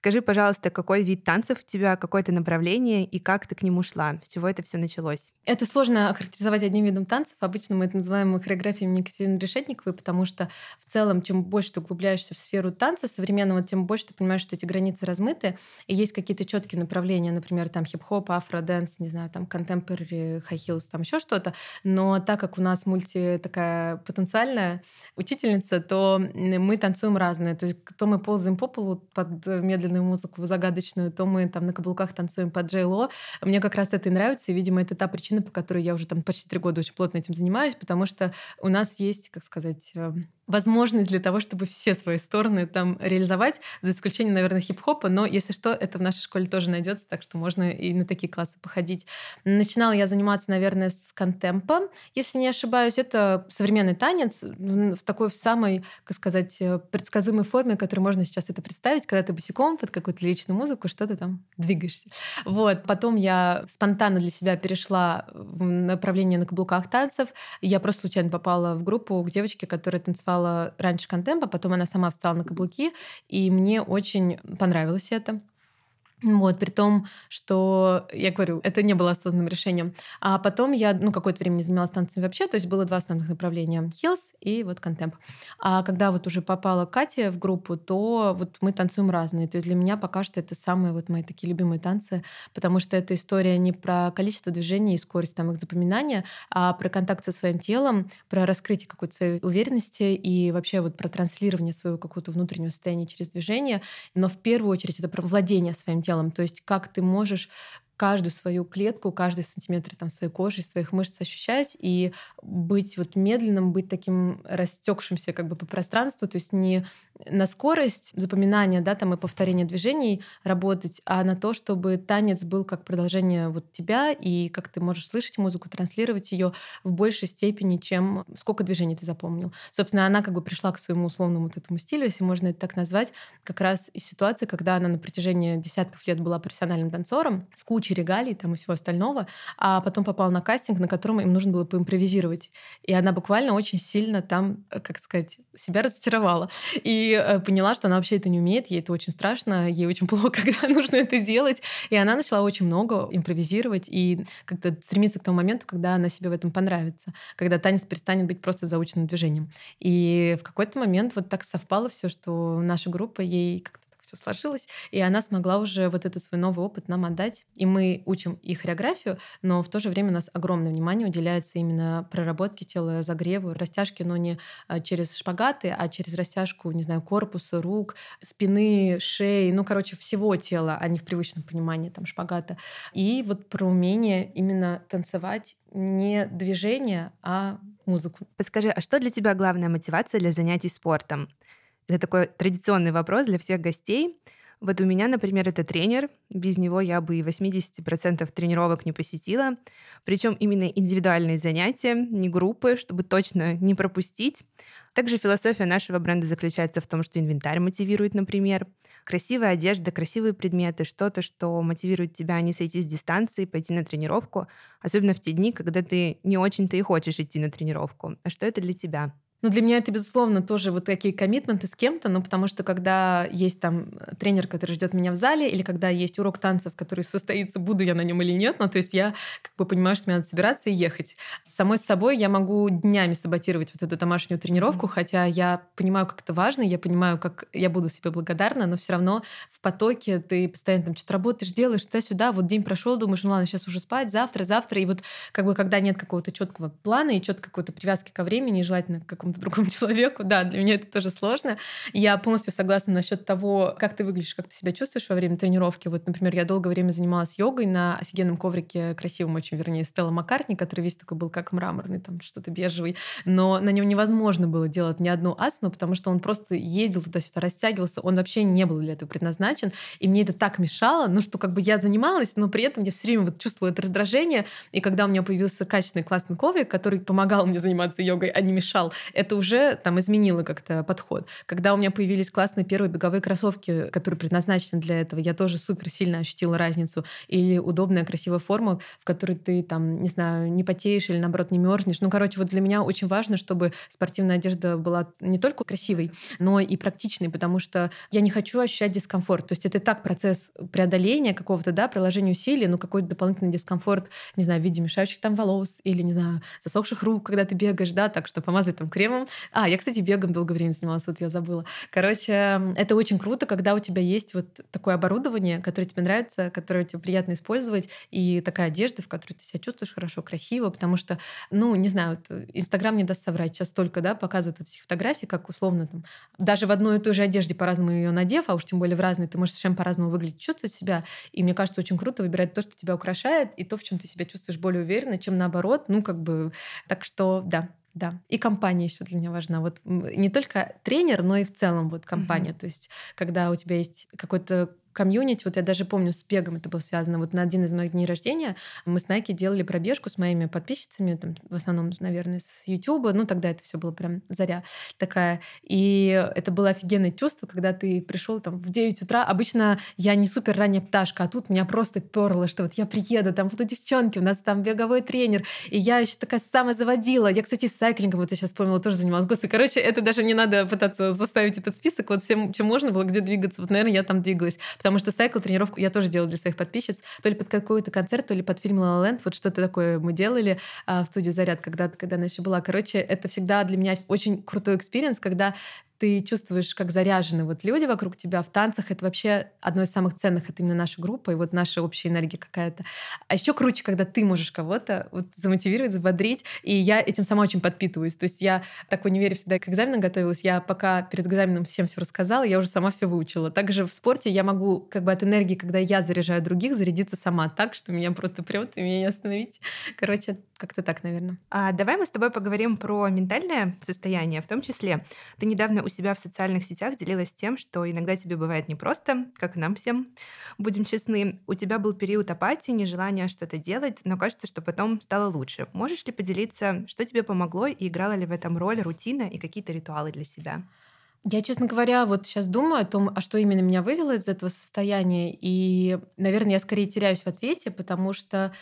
Скажи, пожалуйста, какой вид танцев у тебя, какое-то направление и как ты к нему шла? С чего это все началось? Это сложно охарактеризовать одним видом танцев. Обычно мы это называем хореографией Екатерины Решетниковой, потому что в целом, чем больше ты углубляешься в сферу танца современного, тем больше ты понимаешь, что эти границы размыты, и есть какие-то четкие направления, например, там хип-хоп, afro dance, не знаю, там contemporary, high heels, там еще что-то. Но так как у нас мульти такая потенциальная учительница, то мы танцуем разные. То есть то мы ползаем по полу под медленный медленную музыку загадочную, то мы там на каблуках танцуем под Джей Мне как раз это и нравится, и, видимо, это та причина, по которой я уже там почти три года очень плотно этим занимаюсь, потому что у нас есть, как сказать, эм, возможность для того, чтобы все свои стороны там реализовать, за исключением, наверное, хип-хопа, но если что, это в нашей школе тоже найдется, так что можно и на такие классы походить. Начинала я заниматься, наверное, с контемпа, если не ошибаюсь. Это современный танец в такой в самой, как сказать, э, предсказуемой форме, которой можно сейчас это представить, когда ты босиком под какую-то личную музыку что-то там двигаешься. Вот. Потом я спонтанно для себя перешла в направление на каблуках танцев. Я просто случайно попала в группу к девочке, которая танцевала танцевала раньше контемпа, потом она сама встала на каблуки, и мне очень понравилось это. Вот, при том, что, я говорю, это не было осознанным решением. А потом я, ну, какое-то время не занималась танцами вообще, то есть было два основных направления — Heels и вот контемп. А когда вот уже попала Катя в группу, то вот мы танцуем разные. То есть для меня пока что это самые вот мои такие любимые танцы, потому что эта история не про количество движений и скорость там их запоминания, а про контакт со своим телом, про раскрытие какой-то своей уверенности и вообще вот про транслирование своего какого-то внутреннего состояния через движение. Но в первую очередь это про владение своим телом телом. То есть как ты можешь каждую свою клетку, каждый сантиметр там, своей кожи, своих мышц ощущать и быть вот медленным, быть таким растекшимся как бы по пространству, то есть не на скорость запоминания, да, там и повторения движений работать, а на то, чтобы танец был как продолжение вот тебя и как ты можешь слышать музыку, транслировать ее в большей степени, чем сколько движений ты запомнил. Собственно, она как бы пришла к своему условному вот этому стилю, если можно это так назвать, как раз из ситуации, когда она на протяжении десятков лет была профессиональным танцором с кучей регалий там и всего остального, а потом попала на кастинг, на котором им нужно было поимпровизировать. И она буквально очень сильно там, как сказать, себя разочаровала. И Э, поняла, что она вообще это не умеет, ей это очень страшно, ей очень плохо, когда нужно это делать. И она начала очень много импровизировать и как-то стремиться к тому моменту, когда она себе в этом понравится, когда танец перестанет быть просто заученным движением. И в какой-то момент вот так совпало все, что наша группа ей как-то все сложилось, и она смогла уже вот этот свой новый опыт нам отдать. И мы учим и хореографию, но в то же время у нас огромное внимание уделяется именно проработке тела, разогреву, растяжке, но не а, через шпагаты, а через растяжку, не знаю, корпуса, рук, спины, шеи, ну, короче, всего тела, а не в привычном понимании там шпагата. И вот про умение именно танцевать не движение, а музыку. Подскажи, а что для тебя главная мотивация для занятий спортом? Это такой традиционный вопрос для всех гостей. Вот у меня, например, это тренер. Без него я бы и 80% тренировок не посетила. Причем именно индивидуальные занятия, не группы, чтобы точно не пропустить. Также философия нашего бренда заключается в том, что инвентарь мотивирует, например. Красивая одежда, красивые предметы, что-то, что мотивирует тебя не сойти с дистанции, пойти на тренировку, особенно в те дни, когда ты не очень-то и хочешь идти на тренировку. А что это для тебя? Ну, для меня это, безусловно, тоже вот такие коммитменты с кем-то, ну, потому что когда есть там э, тренер, который ждет меня в зале, или когда есть урок танцев, который состоится, буду я на нем или нет, ну, то есть я как бы понимаю, что мне надо собираться и ехать. С самой собой я могу днями саботировать вот эту домашнюю тренировку, mm-hmm. хотя я понимаю, как это важно, я понимаю, как я буду себе благодарна, но все равно в потоке ты постоянно там что-то работаешь, делаешь туда-сюда, вот день прошел, думаешь, ну ладно, сейчас уже спать, завтра, завтра, и вот как бы когда нет какого-то четкого плана и четкой какой-то привязки ко времени, желательно к какому какому-то другому человеку. Да, для меня это тоже сложно. Я полностью согласна насчет того, как ты выглядишь, как ты себя чувствуешь во время тренировки. Вот, например, я долгое время занималась йогой на офигенном коврике, красивом очень, вернее, Стелла Маккартни, который весь такой был как мраморный, там что-то бежевый. Но на нем невозможно было делать ни одну асану, потому что он просто ездил туда-сюда, растягивался. Он вообще не был для этого предназначен. И мне это так мешало, ну что как бы я занималась, но при этом я все время вот чувствовала это раздражение. И когда у меня появился качественный классный коврик, который помогал мне заниматься йогой, а не мешал, это уже там изменило как-то подход. Когда у меня появились классные первые беговые кроссовки, которые предназначены для этого, я тоже супер сильно ощутила разницу. Или удобная, красивая форма, в которой ты там, не знаю, не потеешь или наоборот не мерзнешь. Ну, короче, вот для меня очень важно, чтобы спортивная одежда была не только красивой, но и практичной, потому что я не хочу ощущать дискомфорт. То есть это и так процесс преодоления какого-то, да, приложения усилий, но какой-то дополнительный дискомфорт, не знаю, в виде мешающих там волос или, не знаю, засохших рук, когда ты бегаешь, да, так что помазать там крем кремом. А, я, кстати, бегом долгое время занималась, вот я забыла. Короче, это очень круто, когда у тебя есть вот такое оборудование, которое тебе нравится, которое тебе приятно использовать, и такая одежда, в которой ты себя чувствуешь хорошо, красиво, потому что, ну, не знаю, вот Инстаграм не даст соврать, сейчас только, да, показывают вот эти фотографии, как условно там, даже в одной и той же одежде по-разному ее надев, а уж тем более в разной, ты можешь совершенно по-разному выглядеть, чувствовать себя, и мне кажется, очень круто выбирать то, что тебя украшает, и то, в чем ты себя чувствуешь более уверенно, чем наоборот, ну, как бы, так что, да, да, и компания еще для меня важна. Вот не только тренер, но и в целом вот компания. Mm-hmm. То есть, когда у тебя есть какой-то комьюнити, вот я даже помню, с бегом это было связано. Вот на один из моих дней рождения мы с Nike делали пробежку с моими подписчицами, там, в основном, наверное, с YouTube. Ну, тогда это все было прям заря такая. И это было офигенное чувство, когда ты пришел там в 9 утра. Обычно я не супер ранняя пташка, а тут меня просто перло, что вот я приеду, там будут девчонки, у нас там беговой тренер, и я еще такая самая заводила. Я, кстати, с сайклингом, вот я сейчас вспомнила, тоже занималась. Господи, короче, это даже не надо пытаться заставить этот список. Вот всем, чем можно было, где двигаться. Вот, наверное, я там двигалась Потому что cycle тренировку я тоже делала для своих подписчиц. То ли под какой-то концерт, то ли под фильм «La La Land». Вот что-то такое мы делали а, в студии «Заряд» когда-то, когда она еще была. Короче, это всегда для меня очень крутой experience, когда ты чувствуешь, как заряжены вот люди вокруг тебя в танцах. Это вообще одно из самых ценных, это именно наша группа и вот наша общая энергия какая-то. А еще круче, когда ты можешь кого-то вот замотивировать, взбодрить, и я этим сама очень подпитываюсь. То есть я так в универе всегда к экзаменам готовилась, я пока перед экзаменом всем все рассказала, я уже сама все выучила. Также в спорте я могу как бы от энергии, когда я заряжаю других, зарядиться сама так, что меня просто прет, и меня не остановить. Короче, как-то так, наверное. А давай мы с тобой поговорим про ментальное состояние, в том числе. Ты недавно себя в социальных сетях делилась тем, что иногда тебе бывает непросто, как нам всем, будем честны. У тебя был период апатии, нежелания что-то делать, но кажется, что потом стало лучше. Можешь ли поделиться, что тебе помогло и играла ли в этом роль рутина и какие-то ритуалы для себя? Я, честно говоря, вот сейчас думаю о том, а что именно меня вывело из этого состояния. И, наверное, я скорее теряюсь в ответе, потому что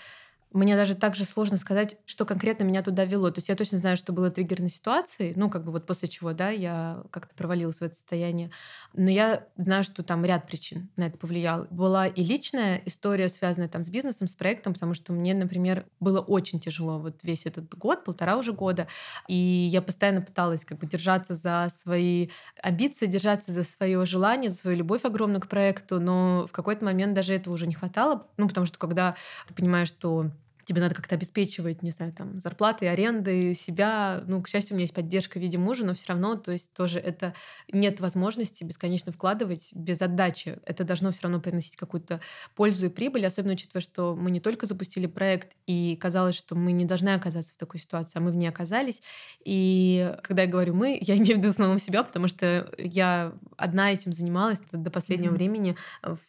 мне даже также сложно сказать, что конкретно меня туда вело. То есть я точно знаю, что было триггерной ситуацией, ну, как бы вот после чего, да, я как-то провалилась в это состояние. Но я знаю, что там ряд причин на это повлиял. Была и личная история, связанная там с бизнесом, с проектом, потому что мне, например, было очень тяжело вот весь этот год, полтора уже года, и я постоянно пыталась как бы держаться за свои амбиции, держаться за свое желание, за свою любовь огромную к проекту, но в какой-то момент даже этого уже не хватало, ну, потому что когда ты понимаешь, что тебе надо как-то обеспечивать, не знаю, там, зарплаты, аренды, себя. Ну, к счастью, у меня есть поддержка в виде мужа, но все равно, то есть тоже это нет возможности бесконечно вкладывать без отдачи. Это должно все равно приносить какую-то пользу и прибыль, особенно учитывая, что мы не только запустили проект, и казалось, что мы не должны оказаться в такой ситуации, а мы в ней оказались. И когда я говорю «мы», я имею в виду в основном себя, потому что я одна этим занималась до последнего mm-hmm. времени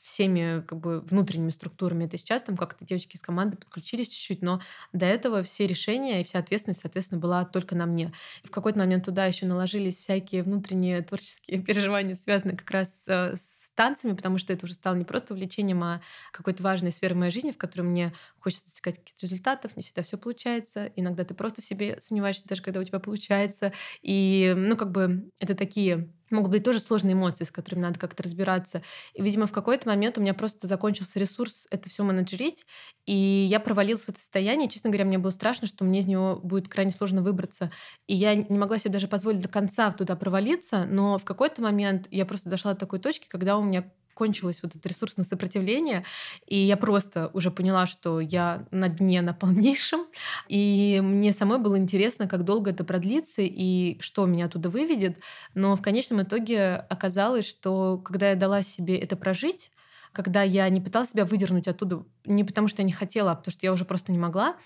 всеми как бы внутренними структурами. Это сейчас там как-то девочки из команды подключились чуть чуть-чуть, но до этого все решения и вся ответственность, соответственно, была только на мне. И в какой-то момент туда еще наложились всякие внутренние творческие переживания, связанные как раз э, с танцами, потому что это уже стало не просто увлечением, а какой-то важной сферой моей жизни, в которой мне хочется достигать каких-то результатов, не всегда все получается. Иногда ты просто в себе сомневаешься, даже когда у тебя получается. И, ну, как бы это такие могут быть тоже сложные эмоции, с которыми надо как-то разбираться. И, видимо, в какой-то момент у меня просто закончился ресурс это все менеджерить, и я провалилась в это состояние. Честно говоря, мне было страшно, что мне из него будет крайне сложно выбраться. И я не могла себе даже позволить до конца туда провалиться, но в какой-то момент я просто дошла до такой точки, когда у меня кончилось вот это ресурсное сопротивление, и я просто уже поняла, что я на дне на полнейшем, и мне самой было интересно, как долго это продлится и что меня оттуда выведет, но в конечном итоге оказалось, что когда я дала себе это прожить, когда я не пыталась себя выдернуть оттуда, не потому что я не хотела, а потому что я уже просто не могла,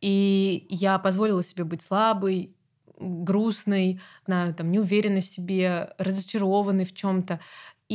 и я позволила себе быть слабой, грустной, знаю, там, неуверенной в себе, разочарованной в чем-то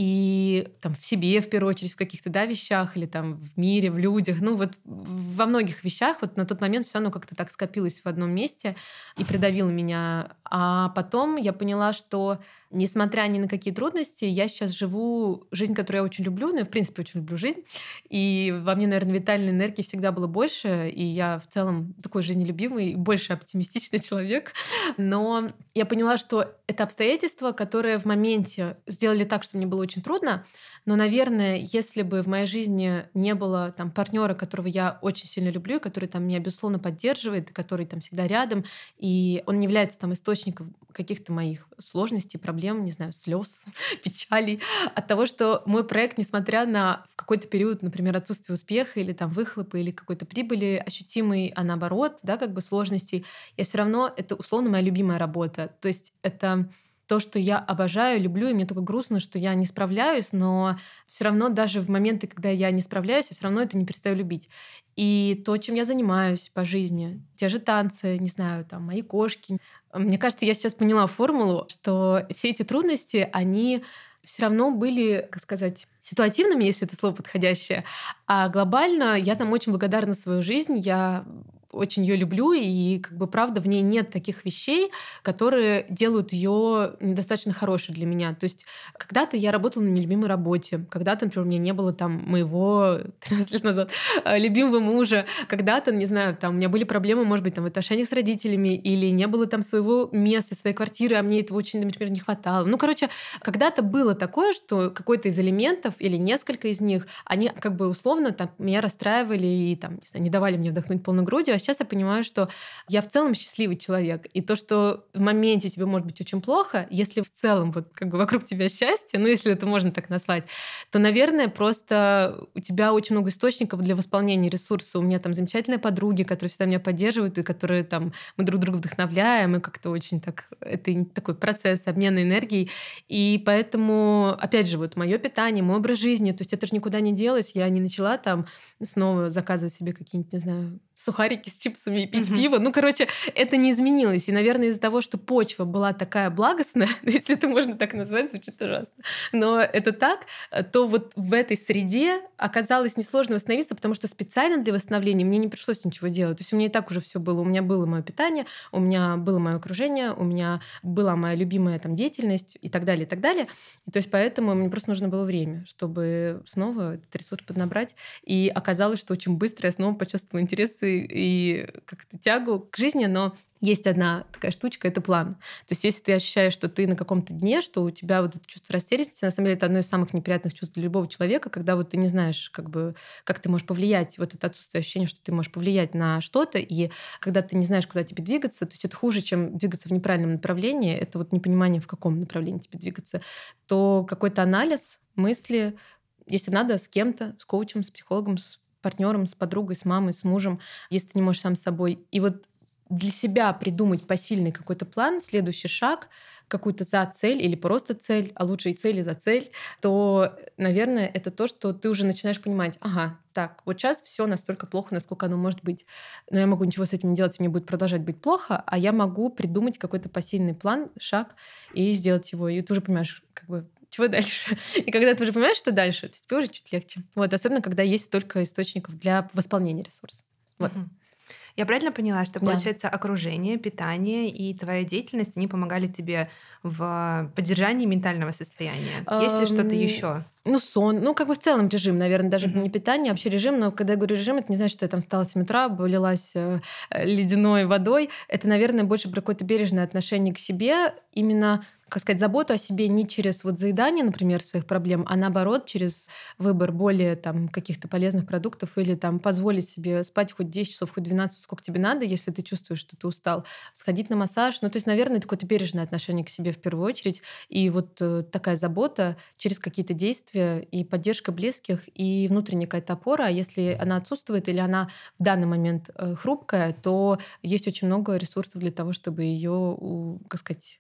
и там в себе, в первую очередь, в каких-то да, вещах, или там в мире, в людях, ну вот во многих вещах вот на тот момент все оно как-то так скопилось в одном месте и придавило меня. А потом я поняла, что несмотря ни на какие трудности, я сейчас живу жизнь, которую я очень люблю, ну я в принципе очень люблю жизнь, и во мне, наверное, витальной энергии всегда было больше, и я в целом такой жизнелюбимый, больше оптимистичный человек, но я поняла, что это обстоятельства, которые в моменте сделали так, что мне было очень трудно, но, наверное, если бы в моей жизни не было там партнера, которого я очень сильно люблю, который там меня безусловно поддерживает, который там всегда рядом, и он не является там источником каких-то моих сложностей, проблем, не знаю, слез, печалей, от того, что мой проект, несмотря на в какой-то период, например, отсутствие успеха или там выхлопа или какой-то прибыли ощутимый, а наоборот, да, как бы сложностей, я все равно это условно моя любимая работа. То есть это то, что я обожаю, люблю, и мне только грустно, что я не справляюсь, но все равно даже в моменты, когда я не справляюсь, я все равно это не перестаю любить. И то, чем я занимаюсь по жизни, те же танцы, не знаю, там, мои кошки. Мне кажется, я сейчас поняла формулу, что все эти трудности, они все равно были, как сказать, ситуативными, если это слово подходящее. А глобально я там очень благодарна свою жизнь. Я очень ее люблю, и как бы правда в ней нет таких вещей, которые делают ее недостаточно хорошей для меня. То есть когда-то я работала на нелюбимой работе, когда-то, например, у меня не было там моего 13 лет назад э, любимого мужа, когда-то, не знаю, там у меня были проблемы, может быть, там в отношениях с родителями, или не было там своего места, своей квартиры, а мне этого очень, например, не хватало. Ну, короче, когда-то было такое, что какой-то из элементов или несколько из них, они как бы условно там меня расстраивали и там, не, знаю, не давали мне вдохнуть полной грудью, сейчас я понимаю, что я в целом счастливый человек. И то, что в моменте тебе может быть очень плохо, если в целом вот как бы вокруг тебя счастье, ну, если это можно так назвать, то, наверное, просто у тебя очень много источников для восполнения ресурса. У меня там замечательные подруги, которые всегда меня поддерживают, и которые там мы друг друга вдохновляем, и как-то очень так... Это такой процесс обмена энергией. И поэтому, опять же, вот мое питание, мой образ жизни, то есть это же никуда не делось. Я не начала там снова заказывать себе какие-нибудь, не знаю, сухарики с чипсами и пить mm-hmm. пиво. Ну, короче, это не изменилось. И, наверное, из-за того, что почва была такая благостная, если это можно так назвать, звучит ужасно, но это так, то вот в этой среде оказалось несложно восстановиться, потому что специально для восстановления мне не пришлось ничего делать. То есть у меня и так уже все было. У меня было мое питание, у меня было мое окружение, у меня была моя любимая там деятельность и так далее, и так далее. И то есть поэтому мне просто нужно было время, чтобы снова этот ресурс поднабрать. И оказалось, что очень быстро я снова почувствовала интересы и как-то тягу к жизни, но есть одна такая штучка, это план. То есть если ты ощущаешь, что ты на каком-то дне, что у тебя вот это чувство растерянности, на самом деле это одно из самых неприятных чувств для любого человека, когда вот ты не знаешь, как бы, как ты можешь повлиять, вот это отсутствие ощущения, что ты можешь повлиять на что-то, и когда ты не знаешь, куда тебе двигаться, то есть это хуже, чем двигаться в неправильном направлении, это вот непонимание, в каком направлении тебе двигаться, то какой-то анализ, мысли, если надо, с кем-то, с коучем, с психологом, с партнером, с подругой, с мамой, с мужем, если ты не можешь сам с собой. И вот для себя придумать посильный какой-то план, следующий шаг, какую-то за цель или просто цель, а лучше и цель, и за цель, то, наверное, это то, что ты уже начинаешь понимать, ага, так, вот сейчас все настолько плохо, насколько оно может быть. Но я могу ничего с этим не делать, мне будет продолжать быть плохо, а я могу придумать какой-то посильный план, шаг и сделать его. И ты уже понимаешь, как бы чего дальше? И когда ты уже понимаешь, что дальше, то тебе уже чуть легче. Вот, особенно, когда есть столько источников для восполнения ресурса. Вот. Угу. Я правильно поняла, что, получается, да. окружение, питание и твоя деятельность, они помогали тебе в поддержании ментального состояния? Есть ли что-то еще? Ну, сон. Ну, как бы в целом режим, наверное, даже mm-hmm. не питание, а вообще режим. Но когда я говорю режим, это не значит, что я там встала с 7 утра, облилась э, ледяной водой. Это, наверное, больше про какое-то бережное отношение к себе. Именно как сказать, заботу о себе не через вот заедание, например, своих проблем, а наоборот через выбор более там каких-то полезных продуктов или там позволить себе спать хоть 10 часов, хоть 12, сколько тебе надо, если ты чувствуешь, что ты устал, сходить на массаж. Ну, то есть, наверное, это какое-то бережное отношение к себе в первую очередь. И вот э, такая забота через какие-то действия и поддержка близких, и внутренняя какая-то опора. А если она отсутствует или она в данный момент э, хрупкая, то есть очень много ресурсов для того, чтобы ее, как сказать,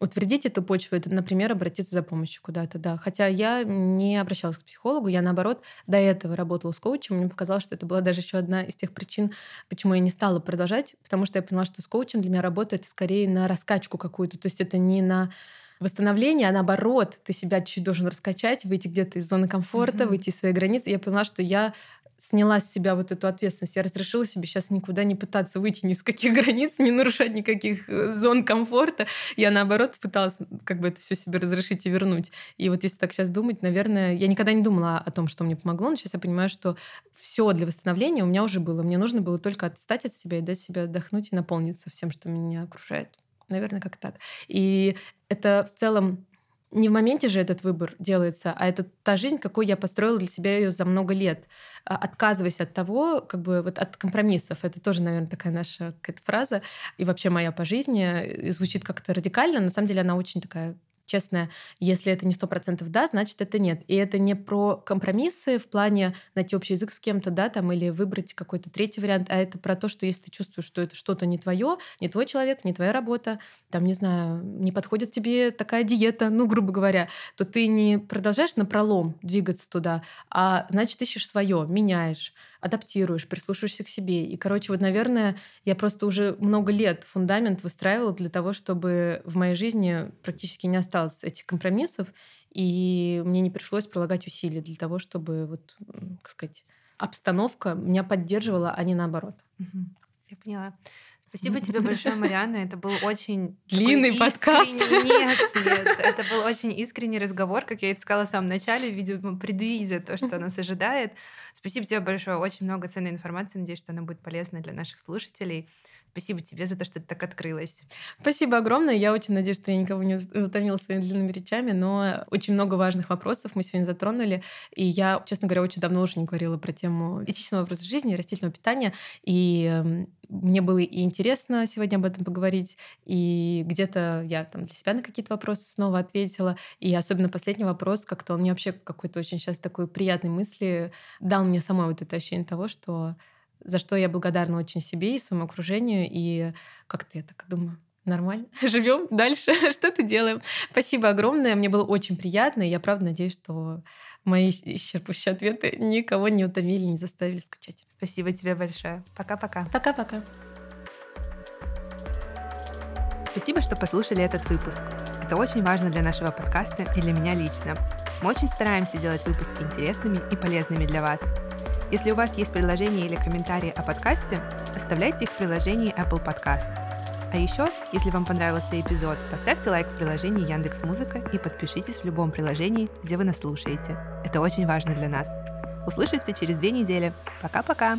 утвердить эту почву, это, например, обратиться за помощью куда-то, да. Хотя я не обращалась к психологу, я, наоборот, до этого работала с коучем, мне показалось, что это была даже еще одна из тех причин, почему я не стала продолжать, потому что я поняла, что с коучем для меня работает скорее на раскачку какую-то, то есть это не на восстановление, а наоборот, ты себя чуть должен раскачать, выйти где-то из зоны комфорта, mm-hmm. выйти из своей границы. Я поняла, что я сняла с себя вот эту ответственность. Я разрешила себе сейчас никуда не пытаться выйти ни с каких границ, не нарушать никаких э, зон комфорта. Я, наоборот, пыталась как бы это все себе разрешить и вернуть. И вот если так сейчас думать, наверное, я никогда не думала о том, что мне помогло, но сейчас я понимаю, что все для восстановления у меня уже было. Мне нужно было только отстать от себя и дать себе отдохнуть и наполниться всем, что меня окружает. Наверное, как так. И это в целом не в моменте же этот выбор делается, а это та жизнь, какой я построила для себя ее за много лет. А, отказываясь от того, как бы вот от компромиссов. Это тоже, наверное, такая наша какая-то фраза. И вообще моя по жизни и звучит как-то радикально, но на самом деле она очень такая честная, если это не сто процентов да, значит это нет. И это не про компромиссы в плане найти общий язык с кем-то, да, там, или выбрать какой-то третий вариант, а это про то, что если ты чувствуешь, что это что-то не твое, не твой человек, не твоя работа, там, не знаю, не подходит тебе такая диета, ну, грубо говоря, то ты не продолжаешь на пролом двигаться туда, а значит, ищешь свое, меняешь адаптируешь, прислушиваешься к себе. И, короче, вот, наверное, я просто уже много лет фундамент выстраивала для того, чтобы в моей жизни практически не осталось этих компромиссов, и мне не пришлось прилагать усилия для того, чтобы, вот, как сказать, обстановка меня поддерживала, а не наоборот. Я поняла. Спасибо тебе большое, Марианна. Это был очень длинный подкаст. Нет, нет, это был очень искренний разговор, как я и сказала в самом начале, видимо, предвидя то, что нас ожидает. Спасибо тебе большое. Очень много ценной информации. Надеюсь, что она будет полезна для наших слушателей. Спасибо тебе за то, что ты так открылась. Спасибо огромное. Я очень надеюсь, что я никого не утомила своими длинными речами, но очень много важных вопросов мы сегодня затронули. И я, честно говоря, очень давно уже не говорила про тему этичного образа жизни, растительного питания. И эм, мне было и интересно сегодня об этом поговорить, и где-то я там для себя на какие-то вопросы снова ответила. И особенно последний вопрос, как-то он мне вообще какой-то очень сейчас такой приятной мысли дал мне самой вот это ощущение того, что за что я благодарна очень себе и своему окружению. И как-то я так думаю, нормально, живем дальше, что-то делаем. Спасибо огромное, мне было очень приятно, и я правда надеюсь, что мои исчерпывающие ответы никого не утомили, не заставили скучать. Спасибо тебе большое. Пока-пока. Пока-пока. Спасибо, что послушали этот выпуск. Это очень важно для нашего подкаста и для меня лично. Мы очень стараемся делать выпуски интересными и полезными для вас. Если у вас есть предложения или комментарии о подкасте, оставляйте их в приложении Apple Podcast. А еще, если вам понравился эпизод, поставьте лайк в приложении Яндекс Музыка и подпишитесь в любом приложении, где вы нас слушаете. Это очень важно для нас. Услышимся через две недели. Пока-пока!